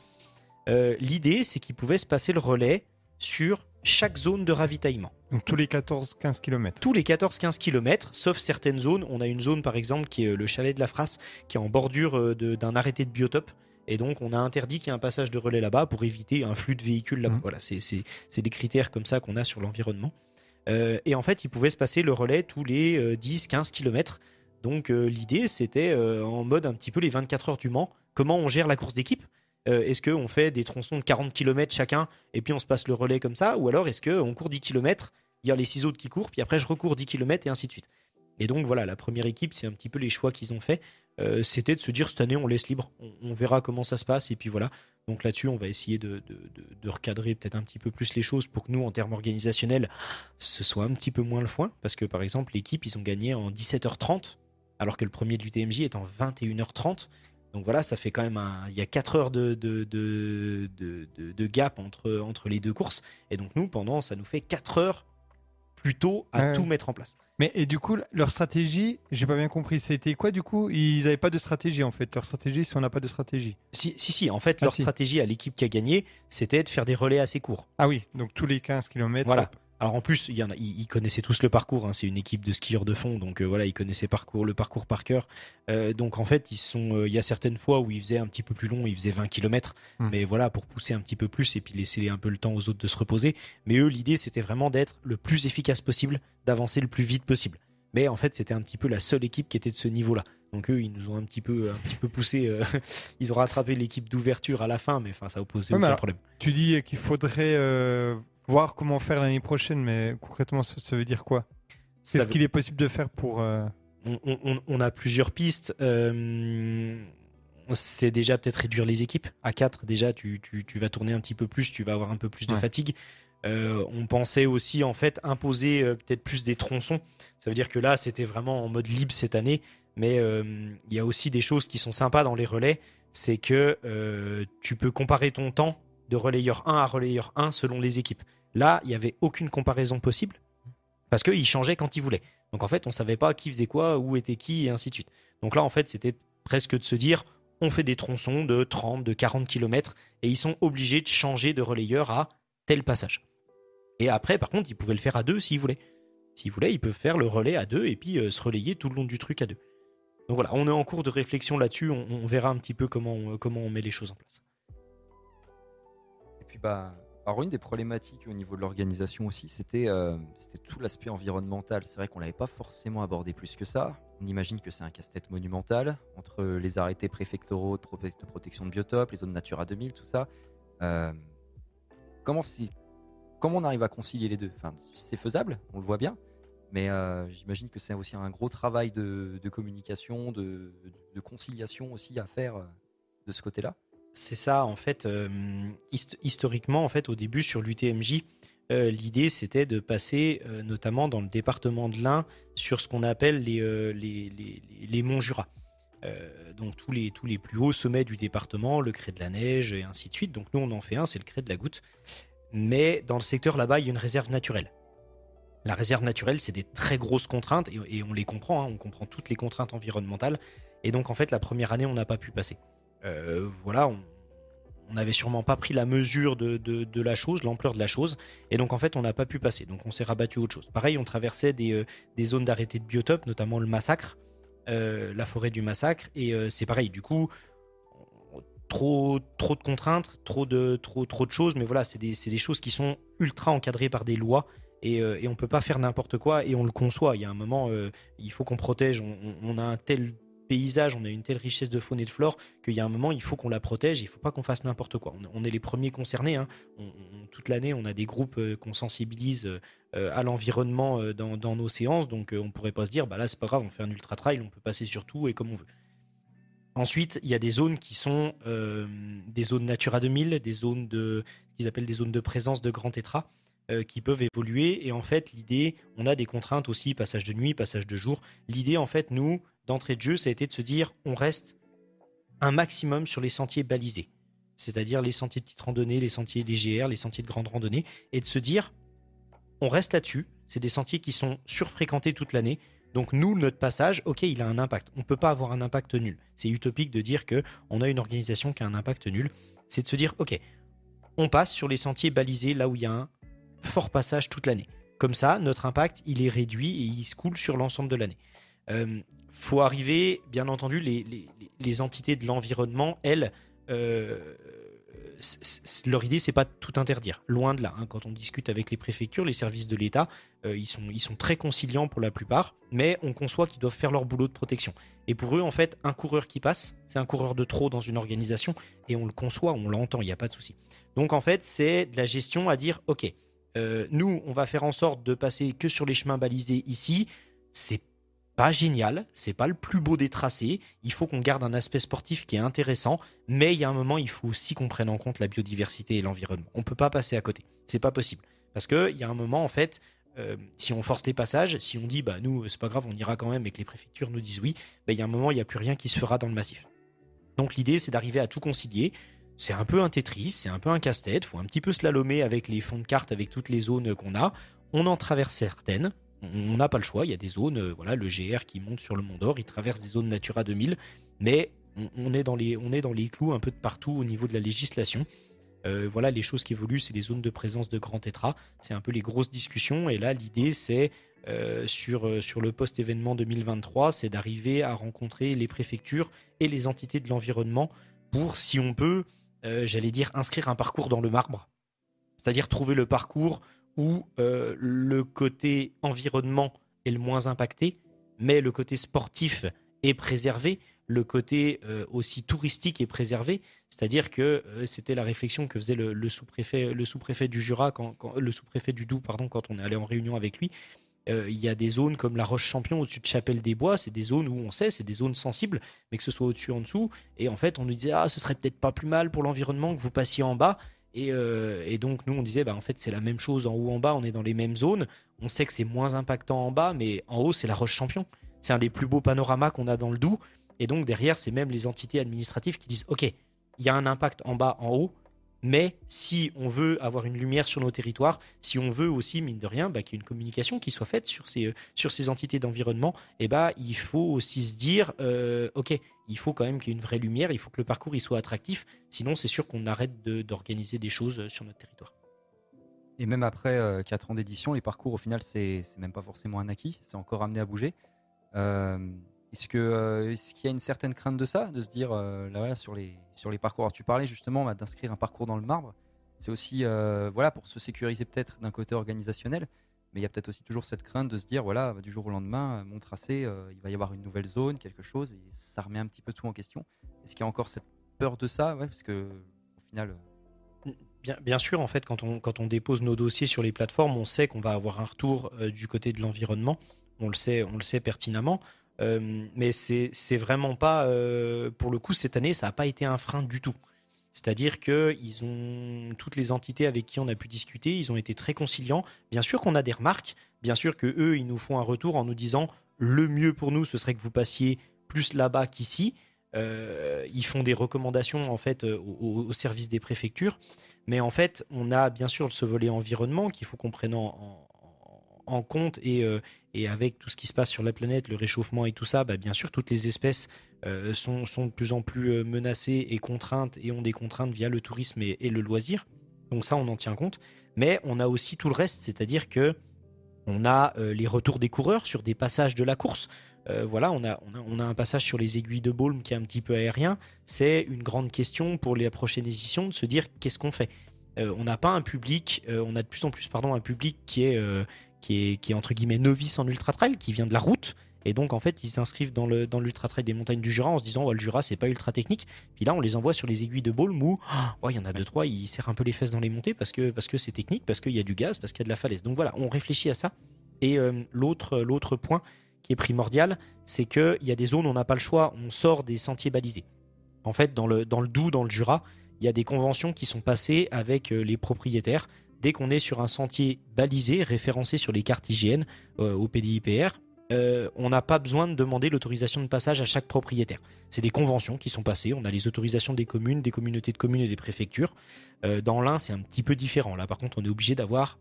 Euh, l'idée, c'est qu'il pouvait se passer le relais sur chaque zone de ravitaillement. Donc tous les 14-15 km Tous les 14-15 km, sauf certaines zones. On a une zone par exemple qui est le chalet de la Frasse, qui est en bordure euh, d'un arrêté de biotope. Et donc on a interdit qu'il y ait un passage de relais là-bas pour éviter un flux de véhicules là-bas. Mmh. Voilà, c'est des critères comme ça qu'on a sur l'environnement. Euh, et en fait, il pouvait se passer le relais tous les 10-15 km. Donc l'idée, c'était en mode un petit peu les 24 heures du Mans, comment on gère la course d'équipe euh, est-ce qu'on fait des tronçons de 40 km chacun et puis on se passe le relais comme ça? Ou alors est-ce qu'on court 10 km, il y a les six autres qui courent, puis après je recours 10 km et ainsi de suite Et donc voilà, la première équipe, c'est un petit peu les choix qu'ils ont fait. Euh, c'était de se dire cette année on laisse libre, on, verra comment ça se passe et puis voilà. Donc là-dessus, on va essayer de, recadrer peut-être un petit peu plus les choses pour que nous, en termes organisationnels, ce soit un petit peu moins le foin. Parce que par exemple, l'équipe, ils ont gagné en 17h30, alors que le premier de l'UTMJ est en 21h30. Donc voilà, ça fait quand même un. Il y a 4 heures de, de, de, de, gap entre, entre les deux courses. Et donc nous, pendant, ça nous fait 4 heures plutôt à tout mettre en place. Mais et du coup, leur stratégie, j'ai pas bien compris, c'était quoi du coup? Ils n'avaient pas de stratégie en fait. Leur stratégie, si on n'a pas de stratégie. Si, si, si. En fait, ah, leur stratégie à l'équipe qui a gagné, c'était de faire des relais assez courts. Ah oui, donc tous les 15 km. Voilà. Alors en plus, il y en a, ils, connaissaient tous le parcours. Hein. c'est une équipe de skieurs de fond, donc euh, voilà, ils connaissaient parcours, le parcours par cœur. Euh, donc en fait, ils sont. Euh, il y a certaines fois où ils faisaient un petit peu plus long, ils faisaient 20 km, hmm. mais voilà pour pousser un petit peu plus et puis laisser un peu le temps aux autres de se reposer. Mais eux, l'idée c'était vraiment d'être le plus efficace possible, d'avancer le plus vite possible. Mais en fait, c'était un petit peu la seule équipe qui était de ce niveau-là. Donc eux, ils nous ont un petit peu, un petit peu poussé. <laughs> ils ont rattrapé l'équipe d'ouverture à la fin, mais enfin, ça a posé aucun problème. Tu dis qu'il faudrait voir comment faire l'année prochaine, mais concrètement, ça, veut dire quoi? Qu'est-ce qu'il est possible de faire pour... Euh, on, a plusieurs pistes. Euh, c'est déjà peut-être réduire les équipes. À 4, déjà, tu, vas tourner un petit peu plus, tu vas avoir un peu plus de fatigue. Euh, on pensait aussi, en fait, imposer peut-être plus des tronçons. Ça veut dire que là, c'était vraiment en mode libre cette année. Mais il y a aussi des choses qui sont sympas dans les relais. C'est que tu peux comparer ton temps de relayeur 1 à relayeur 1 selon les équipes. Là, il n'y avait aucune comparaison possible parce qu'il changeait quand il voulait. Donc en fait, on savait pas qui faisait quoi, où était qui, et ainsi de suite. Donc là, en fait, c'était presque de se dire, on fait des tronçons de 30, de 40 km, et ils sont obligés de changer de relayeur à tel passage. Et après, par contre, ils pouvaient le faire à deux s'ils voulaient. S'ils voulaient, ils peuvent faire le relais à deux et puis euh, se relayer tout le long du truc à deux. Donc voilà, on est en cours de réflexion là-dessus, on, verra un petit peu comment, comment on met les choses en place. Et puis bah, alors une des problématiques au niveau de l'organisation aussi, c'était euh, tout l'aspect environnemental. C'est vrai qu'on l'avait pas forcément abordé plus que ça. On imagine que c'est un casse-tête monumental entre les arrêtés préfectoraux de, protection de biotopes, les zones Natura 2000, tout ça. Euh, comment, on arrive à concilier les deux? C'est faisable, on le voit bien, mais euh, j'imagine que c'est aussi un gros travail de, communication, de, conciliation aussi à faire de ce côté-là. C'est ça, en fait, euh, historiquement, en fait, au début sur l'UTMJ, euh, l'idée c'était de passer, euh, notamment dans le département de l'Ain, sur ce qu'on appelle les, les, monts Jura. donc tous les, tous les plus hauts sommets du département, le cré de la neige et ainsi de suite. Donc nous on en fait un, c'est le cré de la goutte. Mais dans le secteur là-bas, il y a une réserve naturelle. La réserve naturelle, c'est des très grosses contraintes et, on les comprend, hein, on comprend toutes les contraintes environnementales. Et donc en fait, la première année, on n'a pas pu passer. Euh, voilà, on n'avait sûrement pas pris la mesure de, la chose, l'ampleur de la chose, et donc en fait on n'a pas pu passer, donc on s'est rabattu autre chose. Pareil, on traversait des, euh, zones d'arrêté de biotope, notamment le massacre, euh, la forêt du massacre, et c'est pareil, du coup, trop, trop de contraintes, trop de, trop, trop de choses, mais voilà, c'est des, choses qui sont ultra encadrées par des lois, et, on peut pas faire n'importe quoi, et on le conçoit, il y a un moment, il faut qu'on protège, on a un tel paysage, on a une telle richesse de faune et de flore qu'il y a un moment, il faut qu'on la protège, il faut pas qu'on fasse n'importe quoi. On, est les premiers concernés. Hein. toute l'année, on a des groupes euh, qu'on sensibilise euh, à l'environnement euh, dans, nos séances, donc on pourrait pas se dire, bah là, c'est pas grave, on fait un ultra trail, on peut passer sur tout et comme on veut. Ensuite, il y a des zones qui sont des zones Natura 2000, des zones de, qu'ils appellent des zones de présence de grands tétras qui peuvent évoluer. Et en fait, l'idée, on a des contraintes aussi, passage de nuit, passage de jour. L'idée, en fait, nous, d'entrée de jeu, ça a été de se dire on reste un maximum sur les sentiers balisés, c'est-à-dire les sentiers de petite randonnée, les sentiers légers, les sentiers de grande randonnée, et de se dire on reste là-dessus. C'est des sentiers qui sont surfréquentés toute l'année. Donc nous, notre passage, ok, il a un impact. On ne peut pas avoir un impact nul. C'est utopique de dire que on a une organisation qui a un impact nul. C'est de se dire, ok, on passe sur les sentiers balisés là où il y a un fort passage toute l'année. Comme ça, notre impact, il est réduit et il se coule sur l'ensemble de l'année. Euh, faut arriver, bien entendu, les, entités de l'environnement, elles, euh, leur idée, c'est pas de tout interdire. Loin de là. Hein. Quand on discute avec les préfectures, les services de l'État, euh, ils, sont, ils sont très conciliants pour la plupart, mais on conçoit qu'ils doivent faire leur boulot de protection. Et pour eux, en fait, un coureur qui passe, c'est un coureur de trop dans une organisation, et on le conçoit, on l'entend, il n'y a pas de souci. Donc en fait, c'est de la gestion à dire, ok, euh, nous, on va faire en sorte de passer que sur les chemins balisés ici. C'est pas génial, c'est pas le plus beau des tracés. Il faut qu'on garde un aspect sportif qui est intéressant, mais il y a un moment, il faut aussi qu'on prenne en compte la biodiversité et l'environnement. On peut pas passer à côté, c'est pas possible. Parce qu'il y a un moment, en fait, euh, si on force les passages, si on dit bah nous c'est pas grave, on ira quand même et que les préfectures nous disent oui, bah, il y a un moment, il n'y a plus rien qui se fera dans le massif. Donc l'idée, c'est d'arriver à tout concilier. C'est un peu un Tetris, c'est un peu un casse-tête. Faut un petit peu slalomer avec les fonds de carte, avec toutes les zones qu'on a. On en traverse certaines, on n'a pas le choix. Il y a des zones, euh, voilà, le GR qui monte sur le Mont d'Or, il traverse des zones Natura 2000, mais on, est dans les, on est dans les clous un peu de partout au niveau de la législation. Euh, voilà, les choses qui évoluent, c'est les zones de présence de grands tétras. C'est un peu les grosses discussions. Et là, l'idée, c'est euh, sur, sur le post-événement 2023, c'est d'arriver à rencontrer les préfectures et les entités de l'environnement pour, si on peut, j'allais dire, inscrire un parcours dans le marbre. C'est-à-dire trouver le parcours où euh, le côté environnement est le moins impacté, mais le côté sportif est préservé, le côté euh, aussi touristique est préservé. C'est-à-dire que euh, c'était la réflexion que faisait le, sous-préfet, sous-préfet du Jura, quand, le sous-préfet du Doubs, pardon, quand on est allé en réunion avec lui. Il y a des zones comme la Roche Champion au-dessus de Chapelle des Bois, c'est des zones où on sait, c'est des zones sensibles, mais que ce soit au-dessus, en dessous. Et en fait, on nous disait, ah, ce serait peut-être pas plus mal pour l'environnement que vous passiez en bas. Euh, et, donc nous on disait bah en fait c'est la même chose en haut en bas, on est dans les mêmes zones. On sait que c'est moins impactant en bas, mais en haut c'est la Roche Champion. C'est un des plus beaux panoramas qu'on a dans le Doubs. Et donc derrière c'est même les entités administratives qui disent ok il y a un impact en bas, en haut, mais si on veut avoir une lumière sur nos territoires, si on veut aussi, mine de rien, bah, qu'il y ait une communication qui soit faite sur ces, euh, sur ces entités d'environnement, eh bah, il faut aussi se dire, euh, OK, il faut quand même qu'il y ait une vraie lumière, il faut que le parcours il soit attractif, sinon c'est sûr qu'on arrête d'organiser des choses euh, sur notre territoire. Et même après 4 ans d'édition, les parcours, au final, c'est même pas forcément un acquis, c'est encore amené à bouger. Est-ce que euh, qu'il y a une certaine crainte de ça, de se dire euh, là voilà sur les sur les parcours? Alors, tu parlais justement bah, d'inscrire un parcours dans le marbre. c'est aussi voilà pour se sécuriser peut-être d'un côté organisationnel, mais il y a peut-être aussi toujours cette crainte de se dire voilà du jour au lendemain mon tracé il va y avoir une nouvelle zone quelque chose et ça remet un petit peu tout en question. Est-ce qu'il y a encore cette peur de ça? Ouais, parce que au final Bien, bien, sûr, en fait, quand on, quand on dépose nos dossiers sur les plateformes, on sait qu'on va avoir un retour du côté de l'environnement. On le sait, on le sait pertinemment. Euh, mais c'est vraiment pas, euh, pour le coup, cette année, ça n'a pas été un frein du tout. C'est-à-dire que ils ont toutes les entités avec qui on a pu discuter, ils ont été très conciliants. Bien sûr qu'on a des remarques, bien sûr que eux, ils nous font un retour en nous disant le mieux pour nous, ce serait que vous passiez plus là-bas qu'ici. Euh, ils font des recommandations en fait au, service des préfectures, mais en fait, on a bien sûr ce volet environnement qu'il faut qu'on prenne en, compte et, et avec tout ce qui se passe sur la planète, le réchauffement et tout ça, bah, bien sûr, toutes les espèces euh, sont, sont, de plus en plus euh, menacées et contraintes et ont des contraintes via le tourisme et, le loisir. Donc ça, on en tient compte. Mais on a aussi tout le reste, c'est-à-dire que on a les retours des coureurs sur des passages de la course. voilà, on a, on a, on, a, un passage sur les aiguilles de Baume qui est un petit peu aérien. C'est une grande question pour les prochaines éditions de se dire qu'est-ce qu'on fait. on n'a pas un public, on a de plus en plus pardon un public qui est qui est, entre guillemets novice en ultra trail, qui vient de la route. Et donc, en fait, ils s'inscrivent dans le l'ultra trail des montagnes du Jura en se disant, le Jura, c'est pas ultra technique. Puis là, on les envoie sur les aiguilles de Baume où, oh, il y en a deux, trois, ils serrent un peu les fesses dans les montées parce que c'est technique, parce qu'il y a du gaz, parce qu'il y a de la falaise. Donc voilà, on réfléchit à ça. Et euh, l'autre l'autre point qui est primordial, c'est qu'il y a des zones où on n'a pas le choix, on sort des sentiers balisés. En fait, dans le, dans le Doubs, dans le Jura, il y a des conventions qui sont passées avec euh, les propriétaires dès qu'on est sur un sentier balisé, référencé sur les cartes IGN euh, au PDIPR, euh, on n'a pas besoin de demander l'autorisation de passage à chaque propriétaire. C'est des conventions qui sont passées. On a les autorisations des communes, des communautés de communes et des préfectures. Euh, dans l'un, c'est un petit peu différent. Là, par contre, on est obligé d'avoir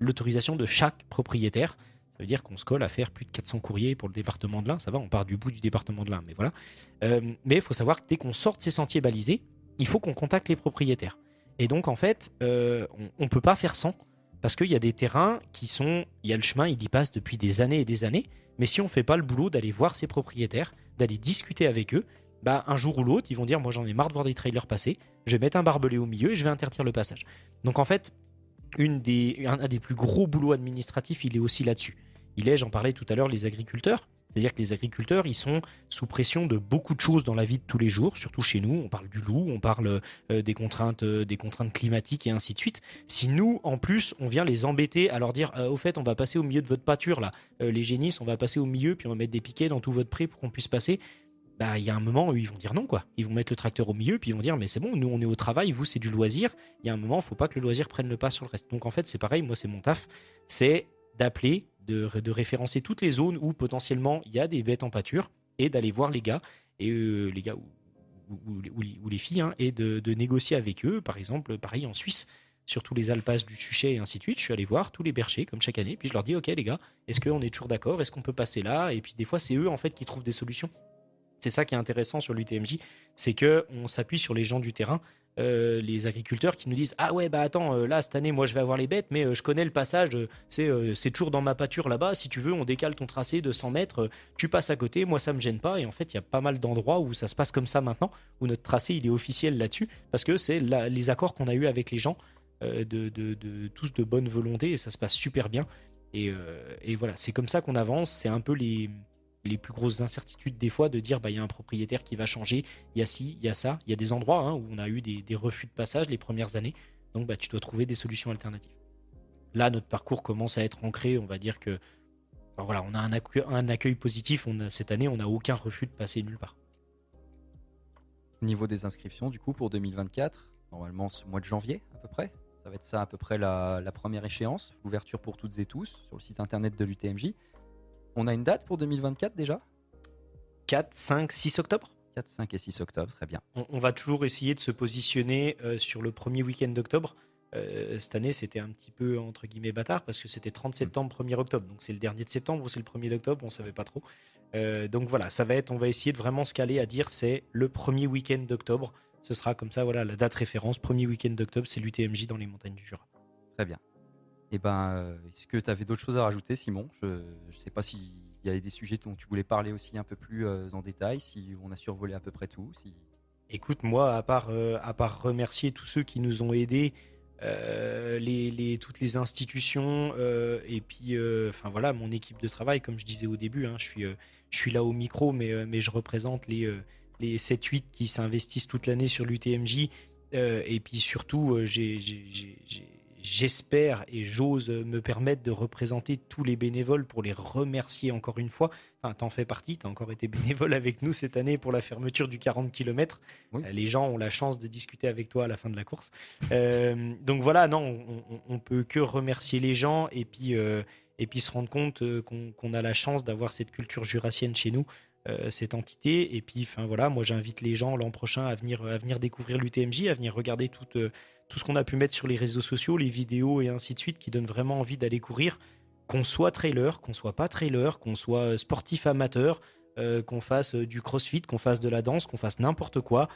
l'autorisation de chaque propriétaire. Ça veut dire qu'on se colle à faire plus de 400 courriers pour le département de l'Ain. Ça va, on part du bout du département de l'Ain, mais voilà. mais il faut savoir que dès qu'on sort de ces sentiers balisés, il faut qu'on contacte les propriétaires. Et donc, en fait, euh, on ne peut pas faire sans. Parce qu'il y a des terrains qui sont. Il y a le chemin, il y passe depuis des années et des années. Mais si on ne fait pas le boulot d'aller voir ses propriétaires, d'aller discuter avec eux, bah, un jour ou l'autre, ils vont dire Moi, j'en ai marre de voir des trailers passer. Je vais mettre un barbelé au milieu et je vais interdire le passage. Donc, en fait, des, un des plus gros boulots administratifs, il est aussi là-dessus. Il est, j'en parlais tout à l'heure, les agriculteurs. C'est-à-dire que les agriculteurs, ils sont sous pression de beaucoup de choses dans la vie de tous les jours, surtout chez nous. On parle du loup, on parle euh, des contraintes, euh, des contraintes climatiques et ainsi de suite. Si nous, en plus, on vient les embêter à leur dire, euh, au fait, on va passer au milieu de votre pâture là, les génisses, on va passer au milieu, puis on va mettre des piquets dans tout votre pré pour qu'on puisse passer. Bah, il y a un moment où ils vont dire non, quoi. Ils vont mettre le tracteur au milieu, puis ils vont dire, mais c'est bon, nous, on est au travail, vous, c'est du loisir. Il y a un moment, faut pas que le loisir prenne le pas sur le reste. Donc, en fait, c'est pareil, moi, c'est mon taf, c'est d'appeler de, référencer toutes les zones où potentiellement il y a des bêtes en pâture et d'aller voir les gars et euh, les ou, les filles hein, et de, négocier avec eux. Par exemple, pareil en Suisse, sur tous les alpages du Suchet et ainsi de suite. Je suis allé voir tous les berchers comme chaque année, puis je leur dis ok les gars, est-ce qu'on est toujours d'accord? Est-ce qu'on peut passer là? Et puis des fois c'est eux en fait qui trouvent des solutions. C'est ça qui est intéressant sur l'UTMJ, c'est que on s'appuie sur les gens du terrain euh, les agriculteurs qui nous disent ah ouais bah attends euh, là cette année moi je vais avoir les bêtes mais euh, je connais le passage c'est toujours dans ma pâture là-bas. Si tu veux on décale ton tracé de 100 mètres tu passes à côté. Moi ça me gêne pas et en fait il y a pas mal d'endroits où ça se passe comme ça maintenant où notre tracé il est officiel là-dessus parce que c'est les accords qu'on a eu avec les gens de, tous de bonne volonté et ça se passe super bien. Et voilà c'est comme ça qu'on avance. C'est un peu les les plus grosses incertitudes des fois de dire bah il y a un propriétaire qui va changer, il y a ci, il y a ça, il y a des endroits hein, où on a eu des, refus de passage les premières années, donc bah tu dois trouver des solutions alternatives. Là notre parcours commence à être ancré, on va dire que voilà on a un accueil, positif, cette année on n'a aucun refus de passer nulle part. Au niveau des inscriptions du coup pour 2024, normalement ce mois de janvier à peu près, ça va être ça à peu près la, la première échéance, l'ouverture pour toutes et tous sur le site internet de l'UTMJ. On a une date pour 2024 déjà 4, 5, 6 octobre 4, 5 et 6 octobre, très bien. On, va toujours essayer de se positionner euh, sur le premier week-end d'octobre. Euh, cette année, c'était un petit peu entre guillemets bâtard parce que c'était 30 septembre, 1er octobre. Donc c'est le dernier de septembre ou c'est le 1er d'octobre, on savait pas trop. Euh, donc voilà, ça va être, on va essayer de vraiment se caler à dire c'est le premier week-end d'octobre. Ce sera comme ça, voilà, la date référence, premier week-end d'octobre, c'est l'UTMJ dans les montagnes du Jura. Très bien. Eh ben, euh, est-ce que tu avais d'autres choses à rajouter, Simon? Je ne sais pas s'il y avait des sujets dont tu voulais parler aussi un peu plus euh, en détail, si on a survolé à peu près tout. Écoute, moi, à part, euh, à part remercier tous ceux qui nous ont aidés toutes les institutions et puis enfin voilà mon équipe de travail comme je disais au début hein, je suis je suis là au micro mais mais je représente les les 7-8 qui s'investissent toute l'année sur l'UTMJ et puis surtout j'ai j'espère et j'ose me permettre de représenter tous les bénévoles pour les remercier encore une fois. Enfin, t'en fais partie, t'as encore été bénévole avec nous cette année pour la fermeture du 40 km. Euh, les gens ont la chance de discuter avec toi à la fin de la course. Euh, <laughs> donc voilà, non, on, on, peut que remercier les gens et puis, euh, et puis se rendre compte qu'on a la chance d'avoir cette culture jurassienne chez nous. cette entité et puis enfin voilà moi j'invite les gens l'an prochain à venir à venir découvrir l'UTMJ à venir regarder toute tout ce qu'on a pu mettre sur les réseaux sociaux, les vidéos et ainsi de suite, qui donnent vraiment envie d'aller courir, qu'on soit trailer, qu'on soit pas trailer, qu'on soit euh, sportif amateur, euh, qu'on fasse euh, du crossfit, qu'on fasse de la danse, qu'on fasse n'importe quoi.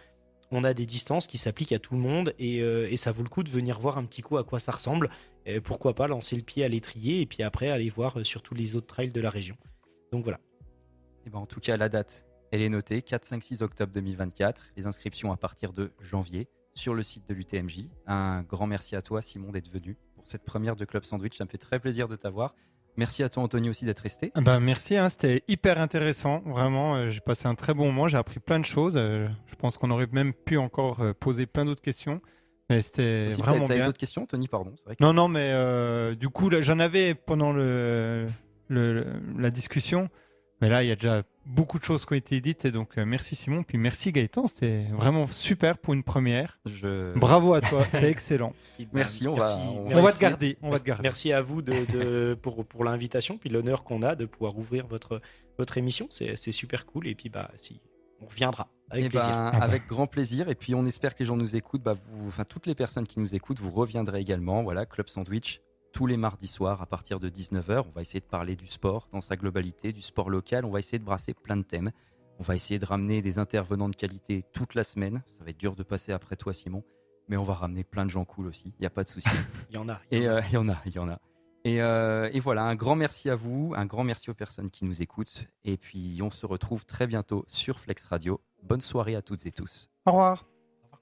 On a des distances qui s'appliquent à tout le monde et, ça vaut le coup de venir voir un petit coup à quoi ça ressemble. Pourquoi pas lancer le pied à l'étrier et puis après aller voir sur tous les autres trails de la région. Donc voilà. Et ben en tout cas, la date, elle est notée 4, 5, 6 octobre 2024. Les inscriptions à partir de janvier sur le site de l'UTMJ. Un grand merci à toi, Simon, d'être venu pour cette première de Club Sandwich. Ça me fait très plaisir de t'avoir. Merci à toi, Anthony, aussi d'être resté. Ben, merci, hein, c'était hyper intéressant. Vraiment, euh, j'ai passé un très bon moment. J'ai appris plein de choses. Euh, je pense qu'on aurait même pu encore euh, poser plein d'autres questions. Mais c'était vraiment bien. d'autres questions, Tony, pardon. Non, non, mais du coup, j'en avais pendant le, la discussion. Mais là, il y a déjà beaucoup de choses qui ont été dites et donc euh, merci Simon puis merci Gaëtan c'était vraiment super pour une première. Bravo à toi <laughs> c'est excellent. Merci on va on, va te garder on va te garder. Merci à vous de, pour pour l'invitation puis l'honneur qu'on a de pouvoir ouvrir votre votre émission c'est super cool et puis bah si on reviendra avec eh plaisir. ben, avec grand plaisir et puis on espère que les gens nous écoutent bah vous enfin toutes les personnes qui nous écoutent vous reviendrez également voilà Club Sandwich tous les mardis soirs à partir de 19h. On va essayer de parler du sport dans sa globalité, du sport local. On va essayer de brasser plein de thèmes. On va essayer de ramener des intervenants de qualité toute la semaine. Ça va être dur de passer après toi, Simon. Mais on va ramener plein de gens cool aussi. Il n'y a pas de souci. <laughs> il y en a. Euh, il y en a, il y en a. Et, euh, et, voilà, un grand merci à vous, un grand merci aux personnes qui nous écoutent. Et puis, on se retrouve très bientôt sur Flex Radio. Bonne soirée à toutes et tous. Au revoir.